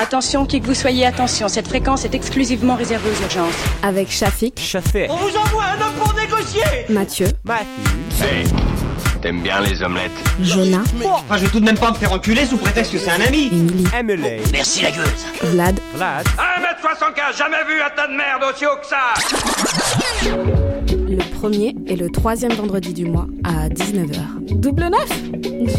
Attention, qui que vous soyez, attention, cette fréquence est exclusivement réservée aux urgences. Avec Shafik, Chafé. On vous envoie un homme pour négocier. Mathieu. Hey, t'aimes bien les omelettes. Jonah, Enfin, je vais tout de même pas me faire enculer sous prétexte que c'est un ami. Emily, Emily. Merci la gueuse. Vlad, Vlad. 1m75, jamais vu un tas de merde aussi haut que ça. Le premier et le troisième vendredi du mois à 19h. Double neuf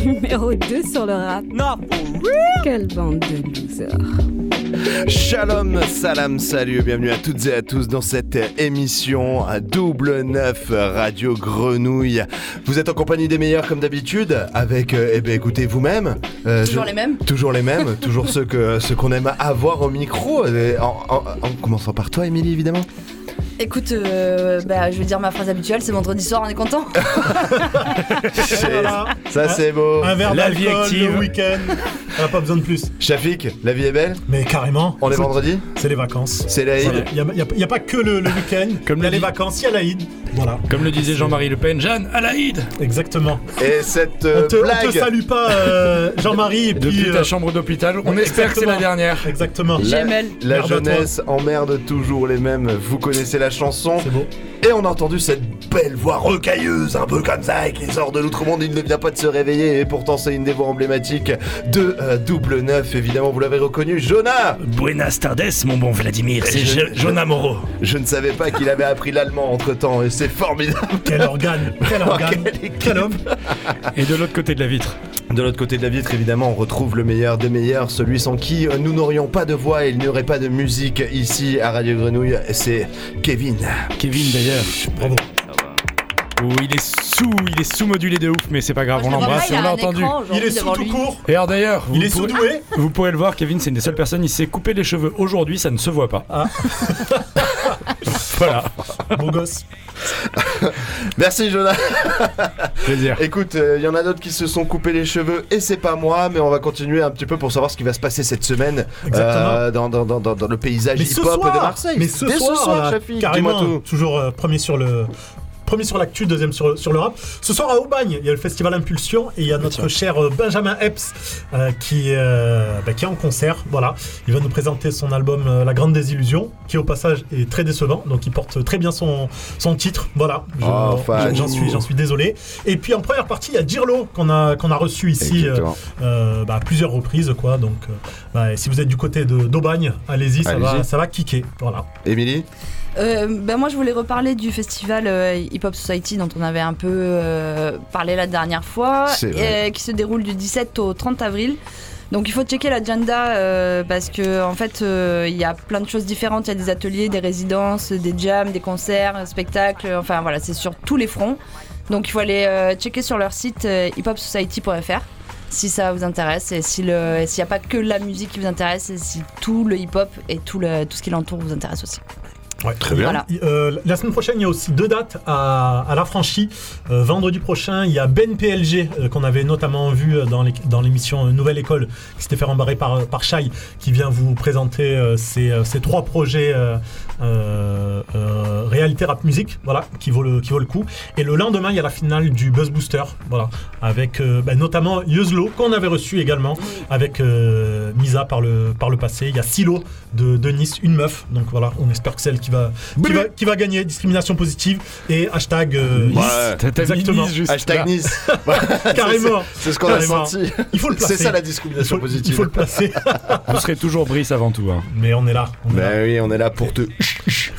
Numéro 2 sur le rap. Not for real. Quelle bande de losers. Shalom, salam, salut, bienvenue à toutes et à tous dans cette émission à double neuf Radio Grenouille. Vous êtes en compagnie des meilleurs comme d'habitude, avec, euh, eh ben écoutez vous-même. euh, Toujours je- les mêmes Toujours les mêmes, toujours ceux que ceux qu'on aime avoir au micro. En, en- en commençant par toi, Émilie, évidemment. Écoute, euh, bah, je vais dire ma phrase habituelle, c'est vendredi soir, on est content Voilà. Ça c'est beau. Un verre La vie active. le week-end. On n'a pas besoin de plus. Shafik, la vie est belle. Mais carrément. On est vendredi. C'est les vacances. C'est l'Aïd. Il n'y a, pas que le, le week-end. Comme il y a le les vacances, il y a l'Aïd. Voilà, Comme le disait Jean-Marie Le Pen, Jeanne, à l'Aïd exactement. Et cette euh, on, te, on blague. te salue pas, euh, Jean-Marie. Et puis, Depuis euh, ta chambre d'hôpital. On espère que c'est la dernière. Exactement. La, GML. la jeunesse emmerde toujours les mêmes. Vous connaissez la chanson. C'est beau. Et on a entendu cette belle voix rocailleuse, un peu comme ça, qui sort de l'outre-monde. Il ne vient pas de se réveiller. Et pourtant, c'est une des voix emblématiques de euh, Double Neuf. Évidemment, vous l'avez reconnu. Jonah Buenas tardes, mon bon Vladimir. C'est Je- Jonah Moreau. Je ne savais pas qu'il avait appris l'allemand entre temps. Et c'est formidable. Quel organe. Quel organe. Quel homme. Et de l'autre côté de la vitre. De l'autre côté de la vitre, évidemment, on retrouve le meilleur des meilleurs, celui sans qui euh, nous n'aurions pas de voix et il n'y aurait pas de musique ici à Radio Grenouille. C'est Kevin. Kevin d'ailleurs. Bravo. Où il est sous, il est sous-modulé de ouf, mais c'est pas grave, on l'embrasse et on l'a entendu. Il est sous tout court. Et alors d'ailleurs, Il vous est sous-doué. Vous pourrez le voir, Kevin, c'est une des seules personnes, il s'est coupé les cheveux aujourd'hui, ça ne se voit pas. Ah. voilà, Beau gosse. Merci Jonah. plaisir. Écoute, il y en a d'autres qui se sont coupés les cheveux et c'est pas moi, mais on va continuer un petit peu pour savoir ce qui va se passer cette semaine euh, dans, dans, dans, dans- dans le paysage ce hip-hop soir, de Marseille. mais ce Dès soir, là, Shafik, carrément, tout. toujours euh, premier sur le premier sur l'actu, deuxième sur, sur le rap. Ce soir à Aubagne, il y a le festival Impulsion et il y a notre cher euh, Benjamin Epps euh, qui, euh, bah, qui est en concert. Voilà, il va nous présenter son album La Grande Désillusion, qui au passage est très décevant, donc il porte très bien son, son titre. Voilà, Je- Oh, fan. j'en suis désolé. Et puis en première partie, il y a Dirlo qu'on a qu'on a reçu ici euh, bah, à plusieurs reprises, quoi. Donc bah, si vous êtes du côté d'Aubagne, allez-y, ça va ça va kicker. Voilà. Émilie? Euh, ben moi je voulais reparler du festival euh, Hip Hop Society dont on avait un peu euh, parlé la dernière fois, et qui se déroule du 17 au 30 avril. Donc il faut checker l'agenda parce que en fait il y a plein de choses différentes. Il y a des ateliers, des résidences, des jams, des concerts, spectacles. Enfin voilà, c'est sur tous les fronts. Donc il faut aller checker sur leur site hiphopsociety.fr si ça vous intéresse et s'il n'y a pas que la musique qui vous intéresse et si tout le hip-hop et tout, le, tout ce qui l'entoure vous intéresse aussi. Ouais. Très bien. Voilà. Euh, la semaine prochaine, il y a aussi deux dates à, à la franchie. Euh, vendredi prochain, il y a Ben PLG, euh, qu'on avait notamment vu dans l'émission Nouvelle École, qui s'était fait rembarrer par, par Shai, qui vient vous présenter euh, ses, ses trois projets euh, euh, euh, réalité rap musique, voilà, qui vaut, le, qui vaut le coup. Et le lendemain, il y a la finale du Buzz Booster, voilà, avec euh, ben, notamment Yuzlo, qu'on avait reçu également, avec euh, Misa par le, par le passé. Il y a Silo de, de Nice, une meuf, donc voilà, on espère que c'est elle qui va, qui va, qui va gagner, discrimination positive, et hashtag euh, Nice. Ouais. Exactement. Nice juste Hashtag. Nice. Carrément. C'est ce qu'on a senti. Il faut le placer. C'est ça la Il discrimination faut, il positive. faut le placer. Vous serez toujours Brice avant tout. Hein. Mais on est là. On est là. Ben oui, on est là pour te.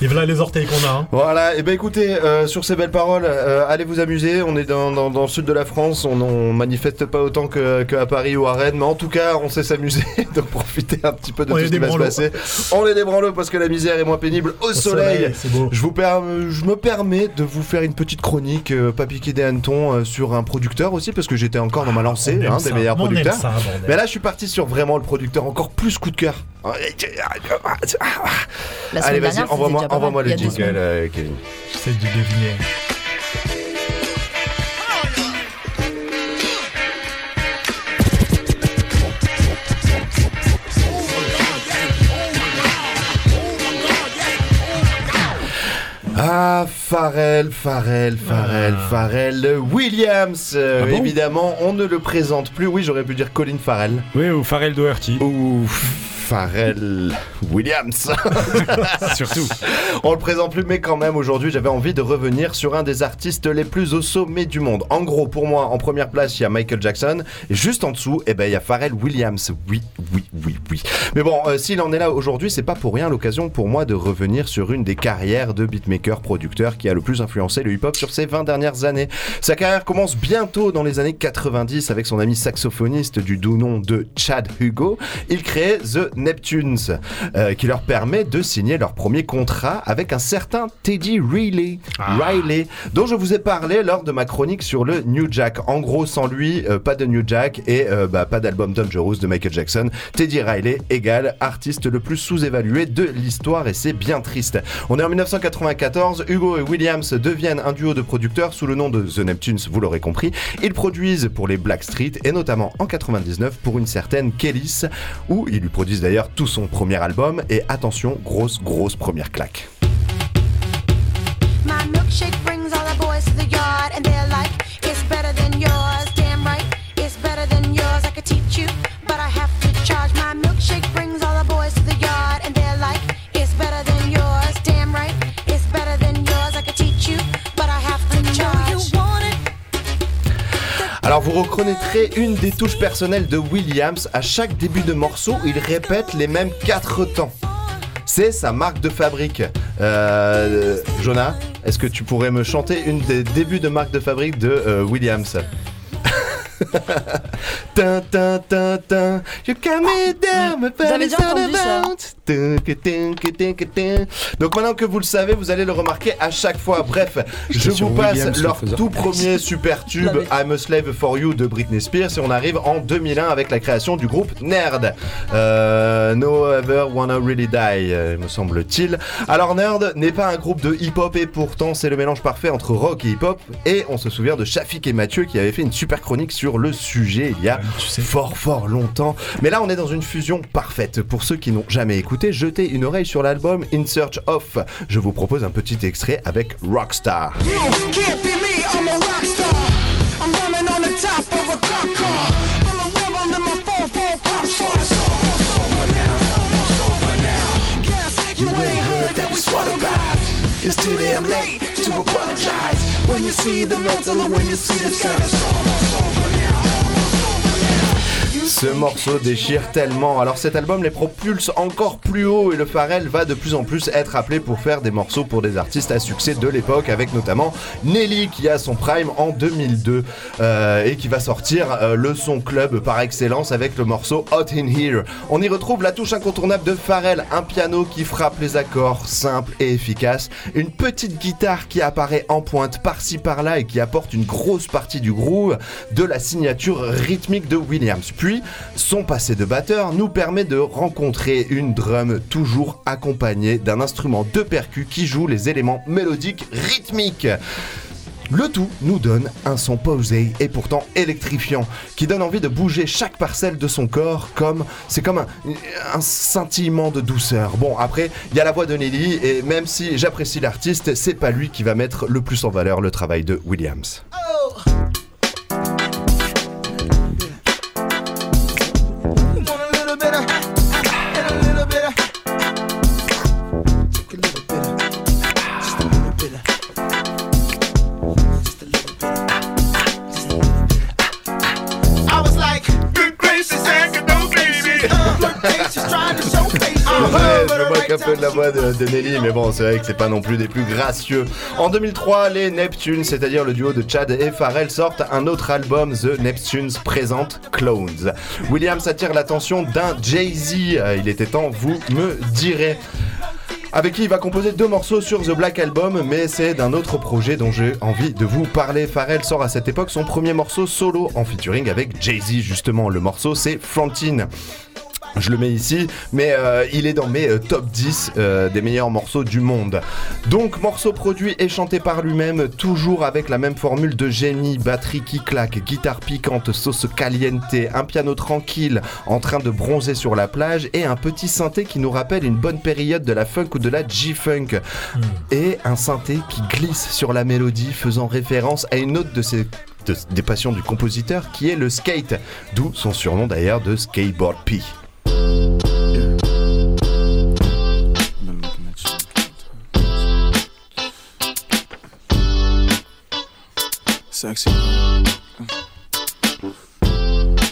Et voilà les orteils qu'on a. hein. Voilà, et ben écoutez, euh, sur ces belles paroles, euh, allez vous amuser. On est dans, dans- dans le sud de la France, on, on manifeste pas autant que, que à Paris ou à Rennes, mais en tout cas, on sait s'amuser, donc profitez un petit peu de On tout ce qui va se passer. On est des branlos parce que la misère est moins pénible aussi soleil. soleil, c'est beau. Je, vous per- je me permets de vous faire une petite chronique, euh, pas piquer des hannetons, euh, sur un producteur aussi, parce que j'étais encore dans ma lancée, On aime hein, des meilleurs On producteurs. ça. Mais là, je suis parti sur vraiment le producteur encore plus coup de cœur. Allez, vas-y, envoie-moi envoie le jingle, euh, Kevin. J'essaie de deviner. Ah, Pharrell, Pharrell, Pharrell, Pharrell Williams. Euh, Ah bon évidemment, on ne le présente plus. Oui, j'aurais pu dire Colin Farrell. Oui, ou Pharrell Doherty. Ou Pharrell Williams. Surtout. On le présente plus, mais quand même, aujourd'hui, j'avais envie de revenir sur un des artistes les plus au sommet du monde. En gros, pour moi, en première place, il y a Michael Jackson. Et juste en dessous, eh ben, il y a Pharrell Williams. Oui, oui, oui, oui. Mais bon, euh, s'il en est là aujourd'hui, c'est pas pour rien l'occasion pour moi de revenir sur une des carrières de beatmaker-producteur qui a le plus influencé le hip-hop sur ces 20 dernières années. Sa carrière commence bientôt dans les années 90 avec son ami saxophoniste du doux nom de Chad Hugo. Il crée The Neptunes, euh, qui leur permet de signer leur premier contrat avec un certain Teddy Riley, Riley, dont je vous ai parlé lors de ma chronique sur le New Jack. En gros, sans lui, euh, pas de New Jack et euh, bah, pas d'album Dangerous de Michael Jackson. Teddy Riley égale artiste le plus sous-évalué de l'histoire et c'est bien triste. On est en 1994, Hugo et Williams deviennent un duo de producteurs sous le nom de The Neptunes, vous l'aurez compris. Ils produisent pour les Blackstreet et notamment en 99 pour une certaine Kellys, où ils lui produisent d'ailleurs tout son premier album et attention, grosse, grosse première claque. Alors vous reconnaîtrez une des touches personnelles de Williams. À chaque début de morceau, il répète les mêmes quatre temps. C'est sa marque de fabrique. Euh, Jonah, est-ce que tu pourrais me chanter une des débuts de marque de fabrique de euh, Williams? Tin, tin, tin, tin. You got me down, my body's about. Donc maintenant que vous le savez, vous allez le remarquer à chaque fois. Bref, je vous passe Williams, leur tout premier super tube I'm a Slave for You de Britney Spears et on arrive en 2001 avec la création du groupe Nerd. Euh, no Ever Wanna Really Die, euh, me semble-t-il. Alors Nerd n'est pas un groupe de hip-hop et pourtant c'est le mélange parfait entre rock et hip-hop et on se souvient de Shafik et Mathieu qui avaient fait une super chronique sur le sujet il y a tu sais. fort fort longtemps. Mais là on est dans une fusion parfaite. Pour ceux qui n'ont jamais écouté, jetez une oreille sur l'album In Search Of. Je vous propose un petit extrait avec Rockstar. You can't be me, I'm a rock star. I'm running on the top of a cop car. I'm a rebel in my 4-4 pop star. Guess you ain't heard that we swat about. It's too damn late to apologize. When you see the when you see the Ce morceau déchire tellement. Alors cet album les propulse encore plus haut et le Pharrell va de plus en plus être appelé pour faire des morceaux pour des artistes à succès de l'époque avec notamment Nelly qui a son prime en 2002 euh, et qui va sortir euh, le son club par excellence avec le morceau Hot in Here. On y retrouve la touche incontournable de Pharrell, un piano qui frappe les accords simple et efficace, une petite guitare qui apparaît en pointe par-ci par-là et qui apporte une grosse partie du groove de la signature rythmique de Williams. Puis, son passé de batteur nous permet de rencontrer une drum toujours accompagnée d'un instrument de percu qui joue les éléments mélodiques rythmiques. Le tout nous donne un son posé et pourtant électrifiant, qui donne envie de bouger chaque parcelle de son corps comme c'est comme un, un scintillement de douceur. Bon après, il y a la voix de Nelly et même si j'apprécie l'artiste, c'est pas lui qui va mettre le plus en valeur le travail de Williams. Want de Nelly, mais bon, c'est vrai que c'est pas non plus des plus gracieux. En 2003, les Neptunes, c'est-à-dire le duo de Chad et Pharrell, sortent un autre album, The Neptunes présente Clones. Williams attire l'attention d'un Jay-Z. Euh, il était temps, vous me direz. avec qui il va composer deux morceaux sur The Black Album, mais c'est d'un autre projet dont j'ai envie de vous parler. Pharrell sort à cette époque son premier morceau solo en featuring avec Jay-Z, justement. Le morceau, c'est Frontine. Je le mets ici, mais euh, il est dans mes euh, top 10 euh, des meilleurs morceaux du monde. Donc, morceau produit et chanté par lui-même, toujours avec la même formule de génie, batterie qui claque, guitare piquante, sauce caliente, un piano tranquille en train de bronzer sur la plage et un petit synthé qui nous rappelle une bonne période de la funk ou de la G-funk. Et un synthé qui glisse sur la mélodie faisant référence à une autre de ses de- des passions du compositeur qui est le skate, d'où son surnom d'ailleurs de Skateboard P. Sexy.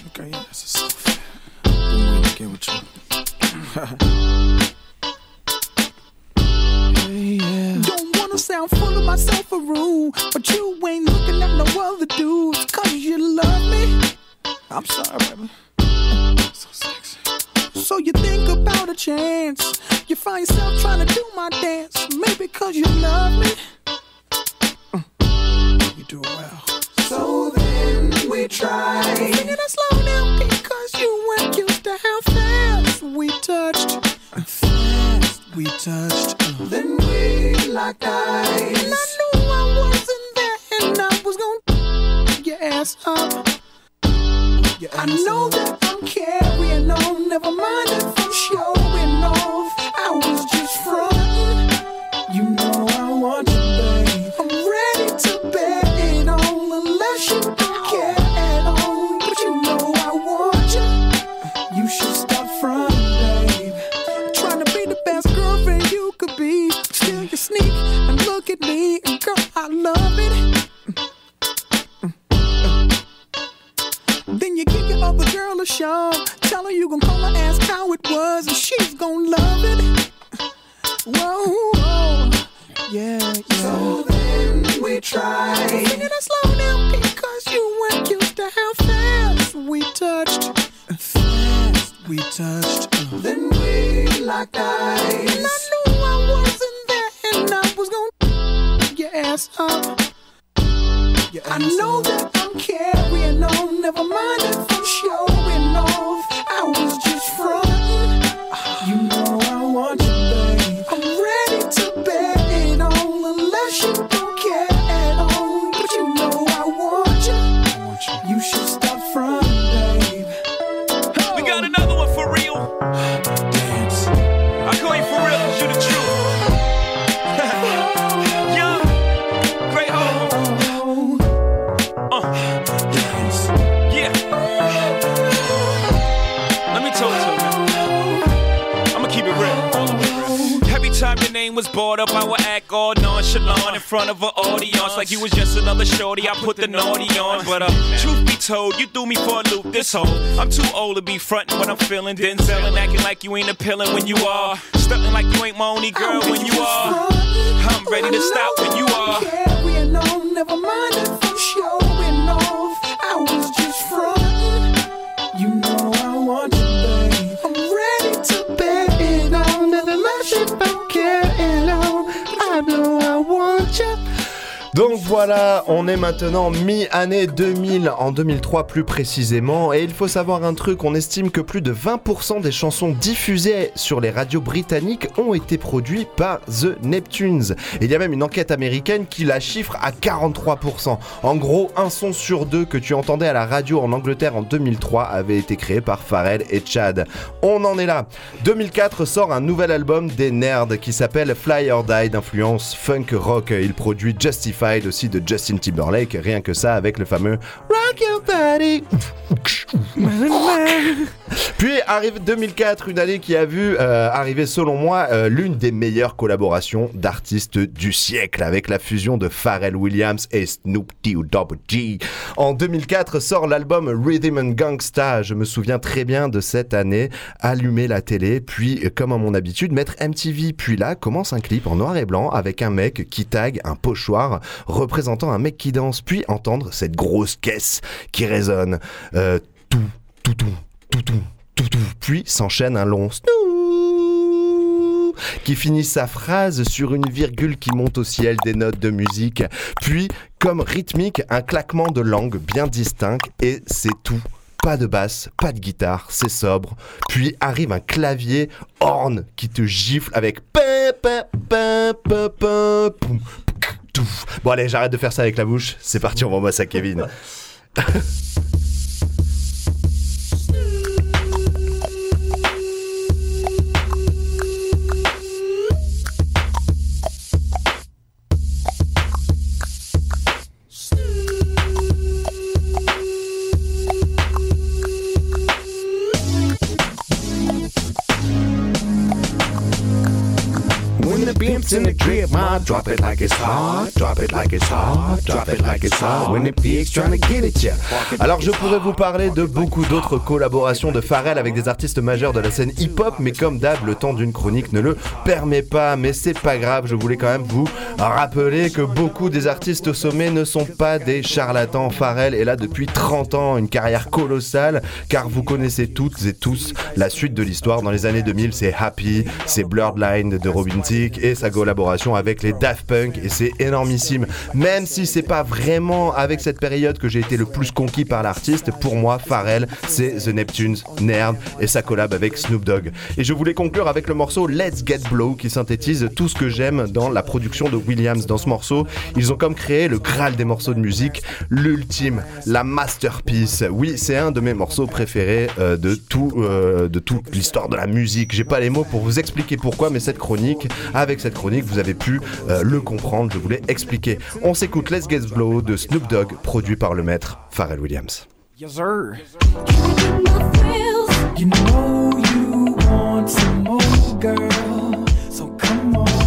Okay, yeah, that's a soft. Been waiting to get with you. yeah. Don't wanna sound full of myself or rude, but you ain't looking at no other dudes, cause you love me. I'm sorry, baby. So sexy. So you think about a chance. You find yourself trying to do my dance, maybe cause you love me. You do well. So then we try. Sing it slow now because you weren't used to how fast we touched. Fast we touched. uh, Then we locked eyes. And I knew I wasn't there and I was gonna your ass up. your I know up. that Carrying on, never mind if I'm showing off. I was just frontin'. Your other girl a shove. Tell her you gon' call her, ask how it was, and she's gon' love it. Whoa, whoa. Yeah, yeah. So then we try. Sing it slow now because you weren't used to how fast we touched. Fast we touched. uh, Then we locked eyes. And I knew I wasn't there, and I was gonna your ass up. your ass I know up. that I'm carrying on, never mind if I'm off. I was just frontin'. You know I want you, name was brought up, I would act all nonchalant in front of an audience like you was just another shorty. I put the naughty on, but uh, truth be told, you threw me for a loop. This whole I'm too old to be frontin' when I'm feeling Denzel and acting like you ain't appealing when you are, stuntin' like you ain't my only girl when you are. I'm ready to stop when you are. Carrying on, never mind Donc voilà, on est maintenant mi-année 2000, en 2003 plus précisément, et il faut savoir un truc, on estime que plus de 20% des chansons diffusées sur les radios britanniques ont été produites par The Neptunes. Il y a même une enquête américaine qui la chiffre à 43%. En gros, un son sur deux que tu entendais à la radio en Angleterre en 2003 avait été créé par Pharrell et Chad. On en est là. 2004 sort un nouvel album des Nerds qui s'appelle Fly or Die d'influence funk rock. Il produit Aussi de Justin Timberlake, rien que ça avec le fameux Rock Your Body. Puis arrive 2004, une année qui a vu euh, arriver selon moi euh, l'une des meilleures collaborations d'artistes du siècle avec la fusion de Pharrell Williams et Snoop D-O-Double-G. En 2004 sort l'album Rhythm and Gangsta. Je me souviens très bien de cette année. Allumer la télé, puis euh, comme à mon habitude mettre MTV. Puis là commence un clip en noir et blanc avec un mec qui tag un pochoir représentant un mec qui danse. Puis entendre cette grosse caisse qui résonne. Euh, tout, tout, tout, tout, tout, tout, tout. Puis s'enchaîne un long qui finit sa phrase sur une virgule qui monte au ciel des notes de musique, puis comme rythmique, un claquement de langue bien distinct et c'est tout. Pas de basse, pas de guitare, c'est sobre. Puis arrive un clavier horn qui te gifle avec Bon allez, j'arrête de faire ça avec la bouche. C'est parti, on ça à Kevin. crib, ma, drop it like it's hot, drop it like it's hot, drop it like it's hot. When the pig's trying to get at ya. Alors je pourrais vous parler de beaucoup d'autres collaborations de Pharrell avec des artistes majeurs de la scène hip-hop, mais comme d'hab, le temps d'une chronique ne le permet pas. Mais c'est pas grave, je voulais quand même vous rappeler que beaucoup des artistes au sommet ne sont pas des charlatans. Pharrell est là depuis 30 ans, une carrière colossale, car vous connaissez toutes et tous la suite de l'histoire. Dans les années 2000, c'est Happy, c'est Blurred Line de Robin Thicke et sa collaboration avec les Daft Punk, et c'est énormissime. Même si c'est pas vraiment avec cette période que j'ai été le plus conquis par l'artiste, pour moi, Pharrell, c'est The Neptunes, Nerd et sa collab avec Snoop Dogg. Et je voulais conclure avec le morceau Let's Get Blow qui synthétise tout ce que j'aime dans la production de Williams. Dans ce morceau, ils ont comme créé le graal des morceaux de musique, l'ultime, la masterpiece. Oui, c'est un de mes morceaux préférés euh, de tout, euh, de toute l'histoire de la musique. J'ai pas les mots pour vous expliquer pourquoi, mais cette chronique, avec cette chronique, vous avez pu euh, le comprendre. Je voulais expliquer. On s'écoute Let's Get Blow de Snoop Dogg, produit par le maître Pharrell Williams. Yes, sir. You know you want some more, girl. So come on.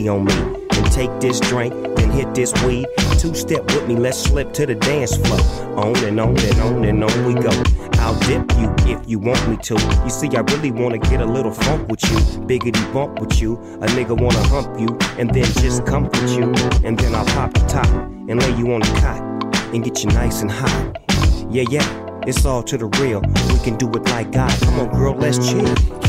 Easy on me and take this drink, then hit this weed. Two step with me, let's slip to the dance floor. On and on and on and on we go. I'll dip you if you want me to. You see, I really wanna get a little funk with you, biggity bump with you. A nigga wanna hump you and then just comfort you, and then I'll pop the top and lay you on the cot and get you nice and hot. Yeah, yeah, it's all to the real. We can do it like God. Come on, girl, let's chill.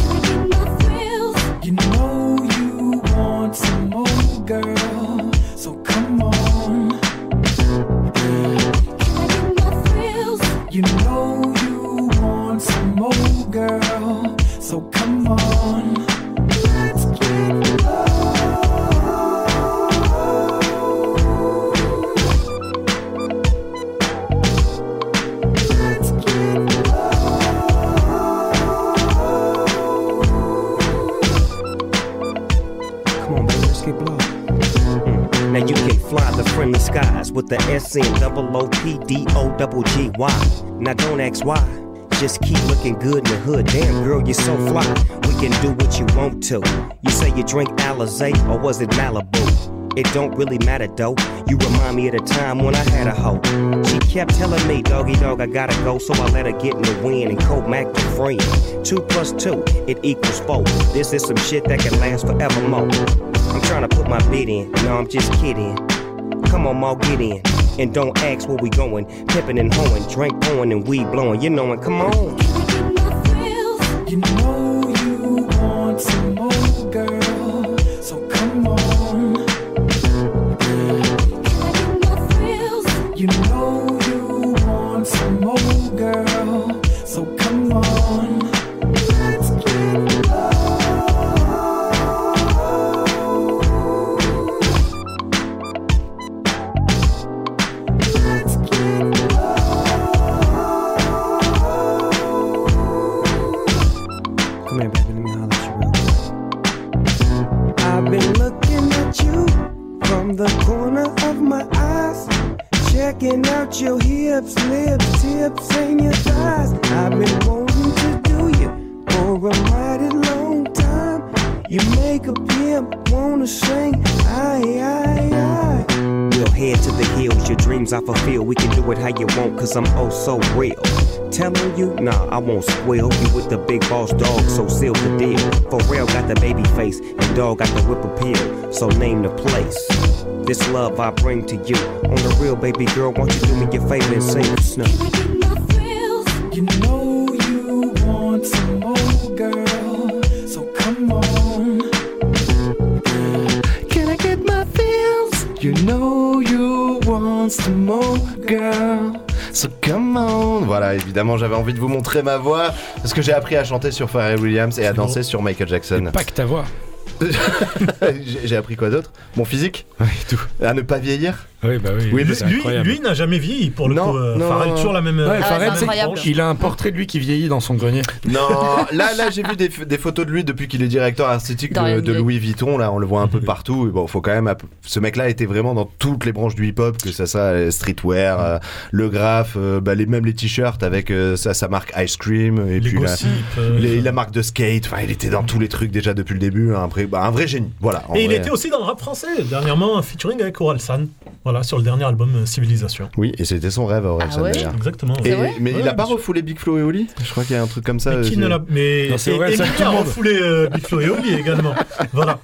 Fly the friendly skies with the S N double O P D O double G Y. Now don't ask why. Just keep looking good in the hood. Damn, girl, you're so fly. We can do what you want to. You say you drink Alizé or was it Malibu? It don't really matter though. You remind me of the time when I had a hoe. She kept telling me, doggy dog, I gotta go, so I let her get in the wind and Coke Mac the friend. Two plus two, it equals four. This is some shit that can last forevermore. I'm trying to put my bid in, no, I'm just kidding. Come on, Maul, get in. And don't ask where we going. Pippin' and hoeing, drink pouring and weed blowing. You know it, come on. You know you want some more, girl. So come on. Cause I'm oh so real. Telling you, nah, I won't squeal. You with the big boss dog, so seal the deal. For real, got the baby face, and dog got the whip appeal. So name the place. This love I bring to you. On the real, baby girl, won't you do me your favor and sing snow? You know you want some more, girl. So come on. Can I get my feels? You know you want some more, girl. So come on. Voilà, évidemment, j'avais envie de vous montrer ma voix parce que j'ai appris à chanter sur Pharrell Williams et à danser sur Michael Jackson. Pas que ta voix. J'ai j'ai appris quoi d'autre? Mon physique? Oui, tout. À ne pas vieillir? Oui, bah oui. Oui, lui, lui n'a jamais vieilli pour le Non, coup. euh, non. Pharrell, toujours la même. Ouais, euh, même tronche. il a un portrait de lui qui vieillit dans son grenier. Non, là, là j'ai vu des, des photos de lui depuis qu'il est directeur artistique de, Louis Vuitton. Là, on le voit un peu partout. Et bon, faut quand même. Ce mec-là était vraiment dans toutes les branches du hip-hop, que ça soit euh, streetwear, euh, le graphe, euh, bah, les, même les t-shirts avec euh, sa, sa marque Ice Cream et Les puis la, gossips, les- la marque de skate. Enfin, il était dans tous les trucs déjà depuis le début. Un vrai, bah, un vrai génie. Voilà. Et il était aussi dans le rap français, dernièrement, un featuring avec Orelsan. Voilà, sur le dernier album euh, Civilisation. Oui, et c'était son rêve, Orelsan Ah ouais d'ailleurs. Exactement. Et- ouais. mais il Ouais, a pas refoulé Big Flo et Oli? Je crois qu'il y a un truc comme ça. Mais qui euh, ne l'a. Mais. Non, et- et tout a refoulé euh, Big Flo et Oli également. Voilà.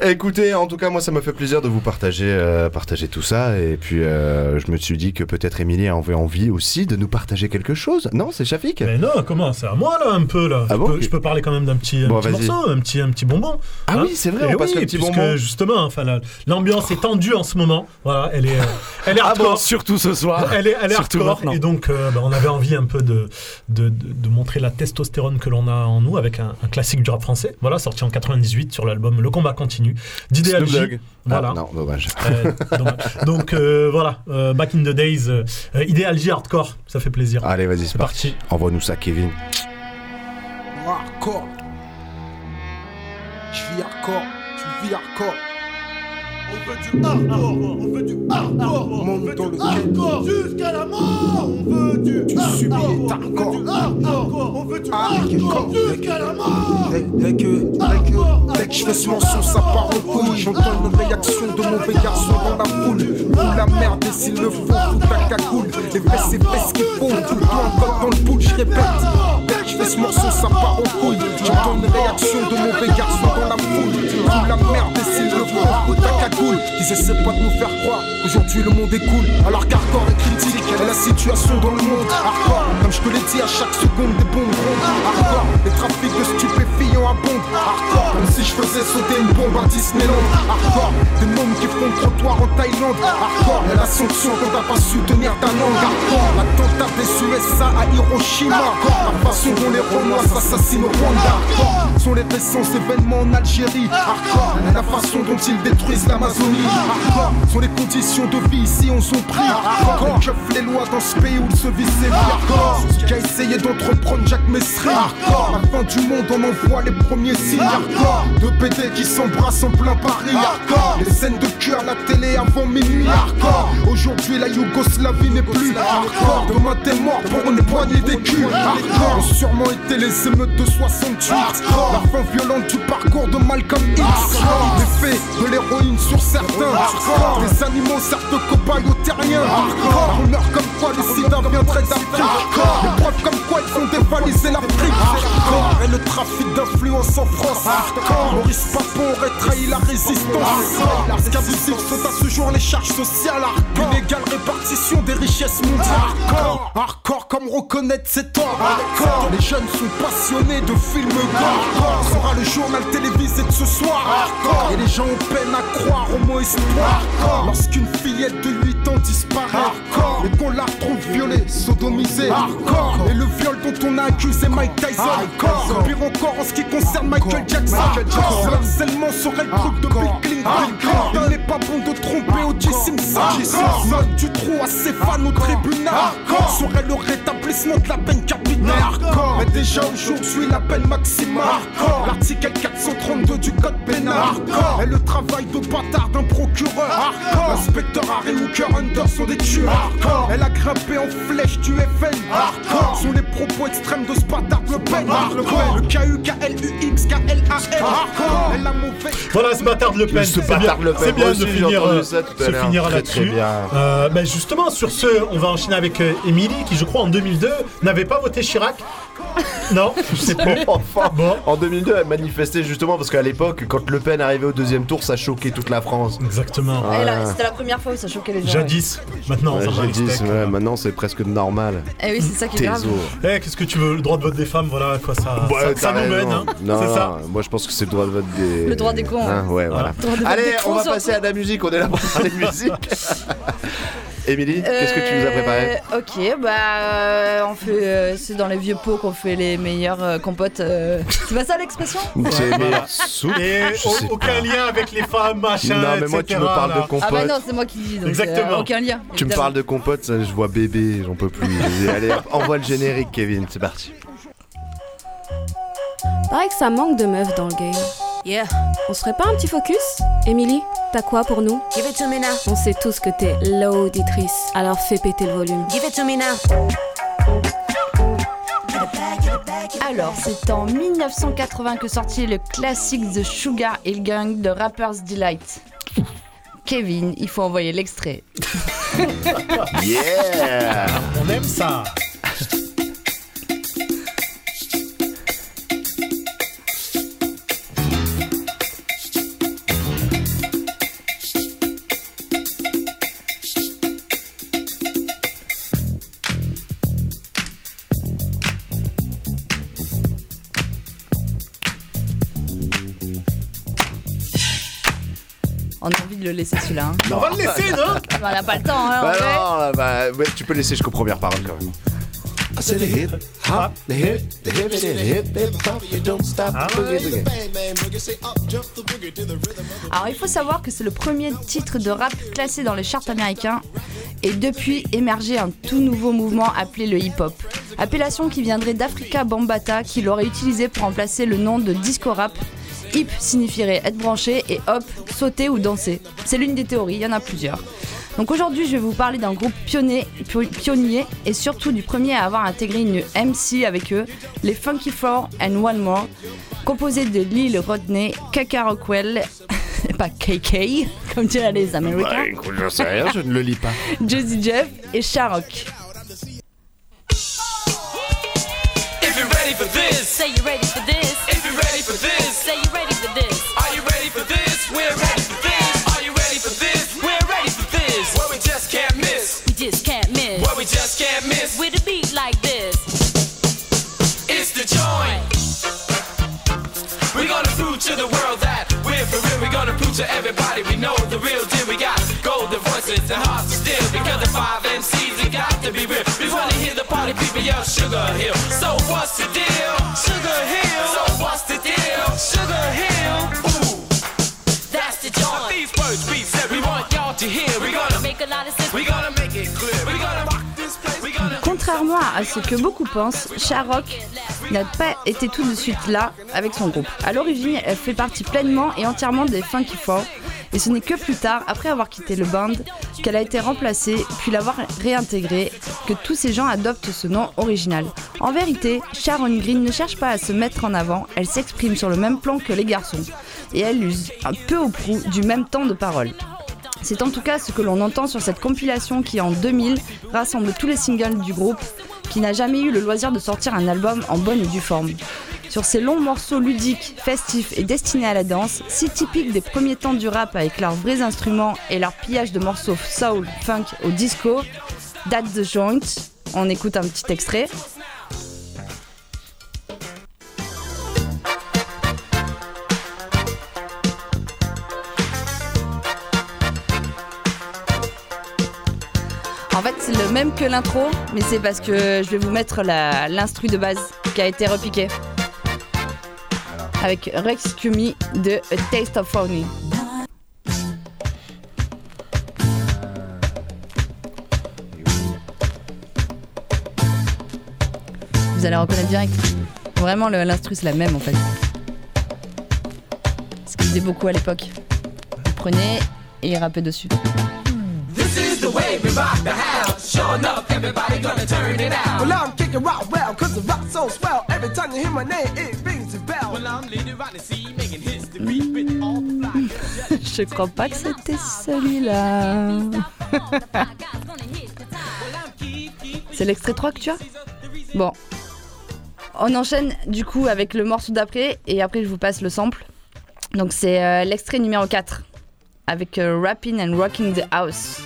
Écoutez, en tout cas, moi, ça m'a fait plaisir de vous partager, euh, partager tout ça. Et puis, euh, je me suis dit que peut-être Émilie avait envie aussi de nous partager quelque chose. Non, c'est Shafik Mais non, comment C'est à moi là un peu là. Ah je, bon peux, je peux parler quand même d'un petit, un Bon, petit morceau, un petit, un petit bonbon. Ah oui, c'est vrai, Eh on passe oui, le petit bonbon. Justement, enfin, la- l'ambiance est tendue en ce moment. Voilà, elle est, euh, elle est Ah bon, hardcore. surtout ce soir. Elle est, elle est Surtout hardcore. maintenant. Et donc, euh, bah, on avait envie un peu de, de, de, de montrer la testostérone que l'on a en nous avec un, un classique du rap français. Voilà, sorti en 98 sur l'album Le combat continue d'Idéal. Dogg. Voilà. Ah, non, dommage. Euh, dommage. donc euh, voilà, euh, Back in the Days, Idéal J hardcore, ça fait plaisir. Allez, vas-y, c'est C'est parti. parti. Envoie-nous ça, Kevin. Hardcore. Je vis hardcore. Tu vis hardcore. On veut du hardcore, on veut du hardcore, Monde dans le hardcore jusqu'à la mort. On veut du hardcore, on veut du hardcore, on veut du jusqu'à la mort. Dès, que, dès que, dès que je fais ce morceau, ça part en couille. J'entends une réaction de mauvais garçon dans la foule. Ou la merde, et s'il le faut, tout ta cagoule. Les fesses, fesses qui font tout le temps dans le boule, je répète. Fais ce morceau, ça part en couille. J'entends une réaction de mauvais garçon dans la foule. Ou la merde, et le faut, tout ta cagoule. Ils essaient pas de nous faire croire qu'aujourd'hui le monde est cool. Alors qu'hardcore est critique, et la situation dans le monde. Hardcore, comme je te l'ai dit, à chaque seconde des bombes rondes. Hardcore, les trafics de stupéfiants abondent. Hardcore, comme si je faisais sauter une bombe à Disneyland. Hardcore, des mômes qui font trottoir en Thaïlande. Hardcore, et la sanction quand t'as pas su tenir ta langue. Hardcore, l'attentat des USA à Hiroshima. La façon dont les Renois s'assassinent au Rwanda. Sont les récents événements en Algérie. Hardcore, la façon dont ils détruisent l'Amazonie. Hardcore, sont les conditions de vie ici on sont pris. Hardcore, les lois dans ce pays où il se vit vies. Hardcore, ce qu'a essayé d'entreprendre Jacques Messry. Hardcore, la fin du monde on envoie les premiers signes. Hardcore, de PD qui s'embrassent en plein Paris. Hardcore, les scènes de cul à la télé avant minuit. Hardcore, aujourd'hui la Yougoslavie n'est plus. Hardcore, demain t'es mort pour une poignée. Hardcore, ont sûrement été les émeutes de 68. Hardcore, la fin violente du parcours de Malcolm X. Les faits de l'héroïne sur certains. Les animaux de cobayes aux terriens. Hardcore, on meurt comme quoi le sida viendrait d'Afrique. Les preuves comme quoi ils ont dévalisé l'Afrique. Et le trafic en France. Hardcore, Maurice Papon aurait trahi la résistance. Sont à ce jour les charges sociales. Hardcore, une égale répartition des richesses mondiales. Hardcore, hardcore comme reconnaître ses torts. Hardcore, les jeunes sont passionnés de films gore. Sera le journal télévisé de ce soir. Hardcore, et les gens ont peine à croire au mot espoir. Lorsqu'une fillette de 8 ans disparaît. Hardcore, et qu'on la retrouve violée, sodomisée. Hardcore, et le viol dont on a accusé Mike Tyson. Hardcore, pire encore en ce qui concerne Michael Jackson. Le harcèlement serait le truc de Bill Clinton. Il n'est pas bon de tromper O.J. Simpson. Du trou à ses fans au tribunal. Serait le rétablissement de la peine capitale. Mais déjà aujourd'hui la peine maximale. L'article 432 du code pénal. Et le travail de bâtard d'un procureur. L'inspecteur Harry Hooker Hunter sont des tueurs. Hardcore. Elle a grimpé en flèche du FN. Hardcore. Sont les propos extrêmes de bâtard Le Pen. Hardcore. Le K-U-K-L-U-X, K-L-A-R. Hardcore. Elle a mauvais. Voilà ce bâtard de Le Pen. Ce C'est bien, de Le Pen. c'est bien Moi de aussi, j'ai finir, euh, se finir là-dessus. Euh, ben justement, sur ce, on va enchaîner avec euh, Émilie, qui je crois en 2002 n'avait pas voté Chirac. Non, je sais plus. Enfin, En 2002, elle manifestait justement parce qu'à l'époque, quand Le Pen arrivait au deuxième tour, ça choquait toute la France. Exactement. Là, C'était la première fois où ça choquait les gens. Jadis, maintenant, Ouais, ça va jadis, ouais, maintenant c'est presque normal. Eh oui, c'est ça qui est grave. Eh, qu'est-ce que tu veux Le droit de vote des femmes, voilà, quoi, ça, Ouais, ça, nous mène, hein. Non, C'est ça. moi je pense que c'est le droit de vote des. Le droit des cons, Hein, ouais, voilà. De Allez, on va passer à la musique, on est là pour parler de musique. Émilie, qu'est-ce que tu nous as préparé Euh, Ok, bah euh, on fait, euh, c'est dans les vieux pots qu'on fait les meilleures euh, compotes. euh. C'est pas ça l'expression C'est les meilleures soupes. Et aucun lien avec les femmes, machin, Non, mais moi, tu me parles de là. compote. Ah bah non, c'est moi qui dis. Donc Exactement. euh, aucun lien. Tu me parles de compote, ça, je vois bébé, j'en peux plus. Allez, hop, envoie le générique, Kevin, c'est parti. Pareil que ça manque de meufs dans le game. Yeah. On serait pas un petit focus Émilie, t'as quoi pour nous Give it to me now. On sait tous que t'es l'auditrice, alors fais péter le volume. Give it to me now. Alors, c'est en 1980 que sortit le classique The Sugar Hill Gang de Rapper's Delight. Kevin, il faut envoyer l'extrait. Yeah On aime ça. Le laisser celui-là. hein. On va le laisser, non On n'a pas le temps, hein, en Bah vrai. non, là, bah, ouais, tu peux laisser jusqu'aux premières paroles quand même. I said the hip hop, the hip, the hip, the hip, hip hop, you don't stop Ah the boogie, boogie. Alors, il faut savoir que c'est le premier titre de rap classé dans les charts américains et depuis émergé un tout nouveau mouvement appelé le hip-hop. Appellation qui viendrait d'Africa Bambata qui l'aurait utilisé pour remplacer le nom de disco rap. Hip signifierait être branché et hop, sauter ou danser. C'est l'une des théories, il y en a plusieurs. Donc aujourd'hui, je vais vous parler d'un groupe pionnier, pio- pionnier et surtout du premier à avoir intégré une MC avec eux, les Funky Four and One More, composé de Lil Rodney, Kaka Rockwell, pas KK, comme diraient les Bah Américains, écoute, j'en sais rien, je ne le lis pas. Jazzy Jeff et Sharrock. If you're ready for this, Say you ready for be real. We wanna hear the party people yell Sugar Hill. So what's the deal? Sugar Hill. So what's the deal? Sugar Hill. Ooh. That's the joint. these words we said we want y'all to hear. We're gonna Make a lot of sense. we gonna make it clear. We're gonna rock this place. We're gonna Contrairement à ce que beaucoup pensent, Sharrock n'a pas été tout de suite là avec son groupe. À l'origine, elle fait partie pleinement et entièrement des Funky Four, et ce n'est que plus tard, après avoir quitté le band, qu'elle a été remplacée, puis l'avoir réintégrée, que tous ces gens adoptent ce nom original. En vérité, Sharon Green ne cherche pas à se mettre en avant, elle s'exprime sur le même plan que les garçons, et elle use un peu au prou du même temps de parole. C'est en tout cas ce que l'on entend sur cette compilation qui en 2000 rassemble tous les singles du groupe qui n'a jamais eu le loisir de sortir un album en bonne et due forme. Sur ces longs morceaux ludiques, festifs et destinés à la danse, si typiques des premiers temps du rap avec leurs vrais instruments et leur pillage de morceaux soul, funk au disco, That's the Joint, on écoute un petit extrait. En fait, c'est le même que l'intro, mais c'est parce que je vais vous mettre l'instru de base qui a été repiqué. Avec Rex Cumi de A Taste of Phony. Vous allez reconnaître direct. Vraiment, le- l'instru, c'est la même en fait. Ce qu'il faisait beaucoup à l'époque. Il prenait et il rappait dessus. This is the way we rock the house. Sure enough, everybody gonna turn it out. Well, I'm kicking rock well, cause the rock so swell. Every time you hear my name, it rings a bell. Well, I'm leading right to see, making history with all the fly. Je crois pas que c'était celui-là. C'est l'extrait 3 que tu as Bon. On enchaîne du coup avec le morceau d'après et après je vous passe le sample. Donc c'est euh, l'extrait numéro 4 avec euh, Rapping and Rocking the House.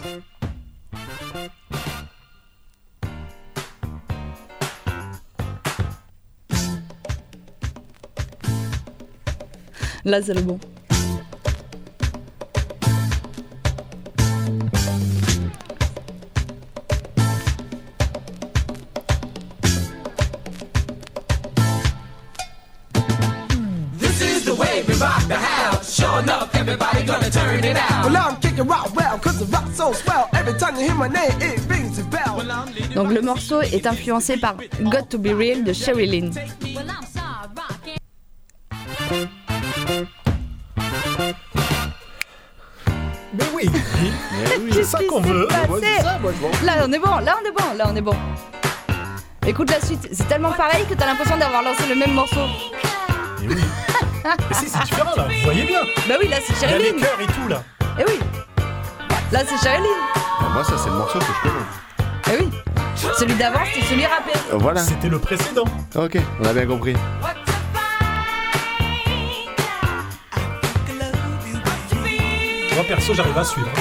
It rings a bell. Donc le morceau est influencé par Got to Be Real de Sherry Lynn. Oui, c'est ça qu'on veut. Là on est bon, là on est bon, là on est bon. Écoute la suite, c'est tellement pareil que t'as l'impression d'avoir lancé le même morceau. Mais oui. Mais si, c'est différent là, vous voyez bien. Bah oui, là c'est Il y a Sherry les et tout là. Eh oui. Là c'est Sherry Lynn. Ah, Moi, ça, c'est le morceau que je connais. Eh oui. Celui d'avant c'était celui rappé. Voilà. C'était le précédent. Ok, on a bien compris. Moi perso, j'arrive à suivre.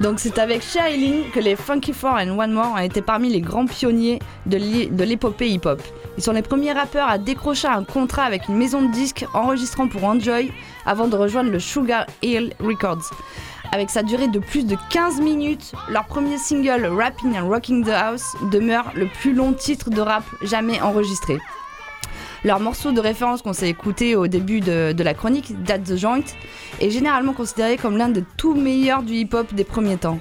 Donc c'est avec Lynn que les Funky Four and One More ont été parmi les grands pionniers de l'épopée hip-hop. Ils sont les premiers rappeurs à décrocher un contrat avec une maison de disques enregistrant pour Enjoy avant de rejoindre le Sugar Hill Records. Avec sa durée de plus de 15 minutes, leur premier single Rapping and Rocking the House demeure le plus long titre de rap jamais enregistré. Leur morceau de référence qu'on s'est écouté au début de, la chronique, That's the Joint, est généralement considéré comme l'un des tout meilleurs du hip-hop des premiers temps.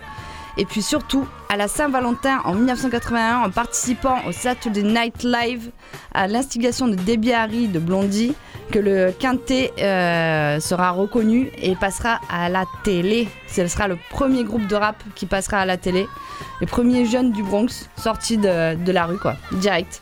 Et puis surtout, à la Saint-Valentin en 1981, en participant au Saturday Night Live à l'instigation de Debbie Harry de Blondie, que le quintet euh, sera reconnu et passera à la télé. Ce sera le premier groupe de rap qui passera à la télé. Les premiers jeunes du Bronx sortis de la rue, quoi, direct.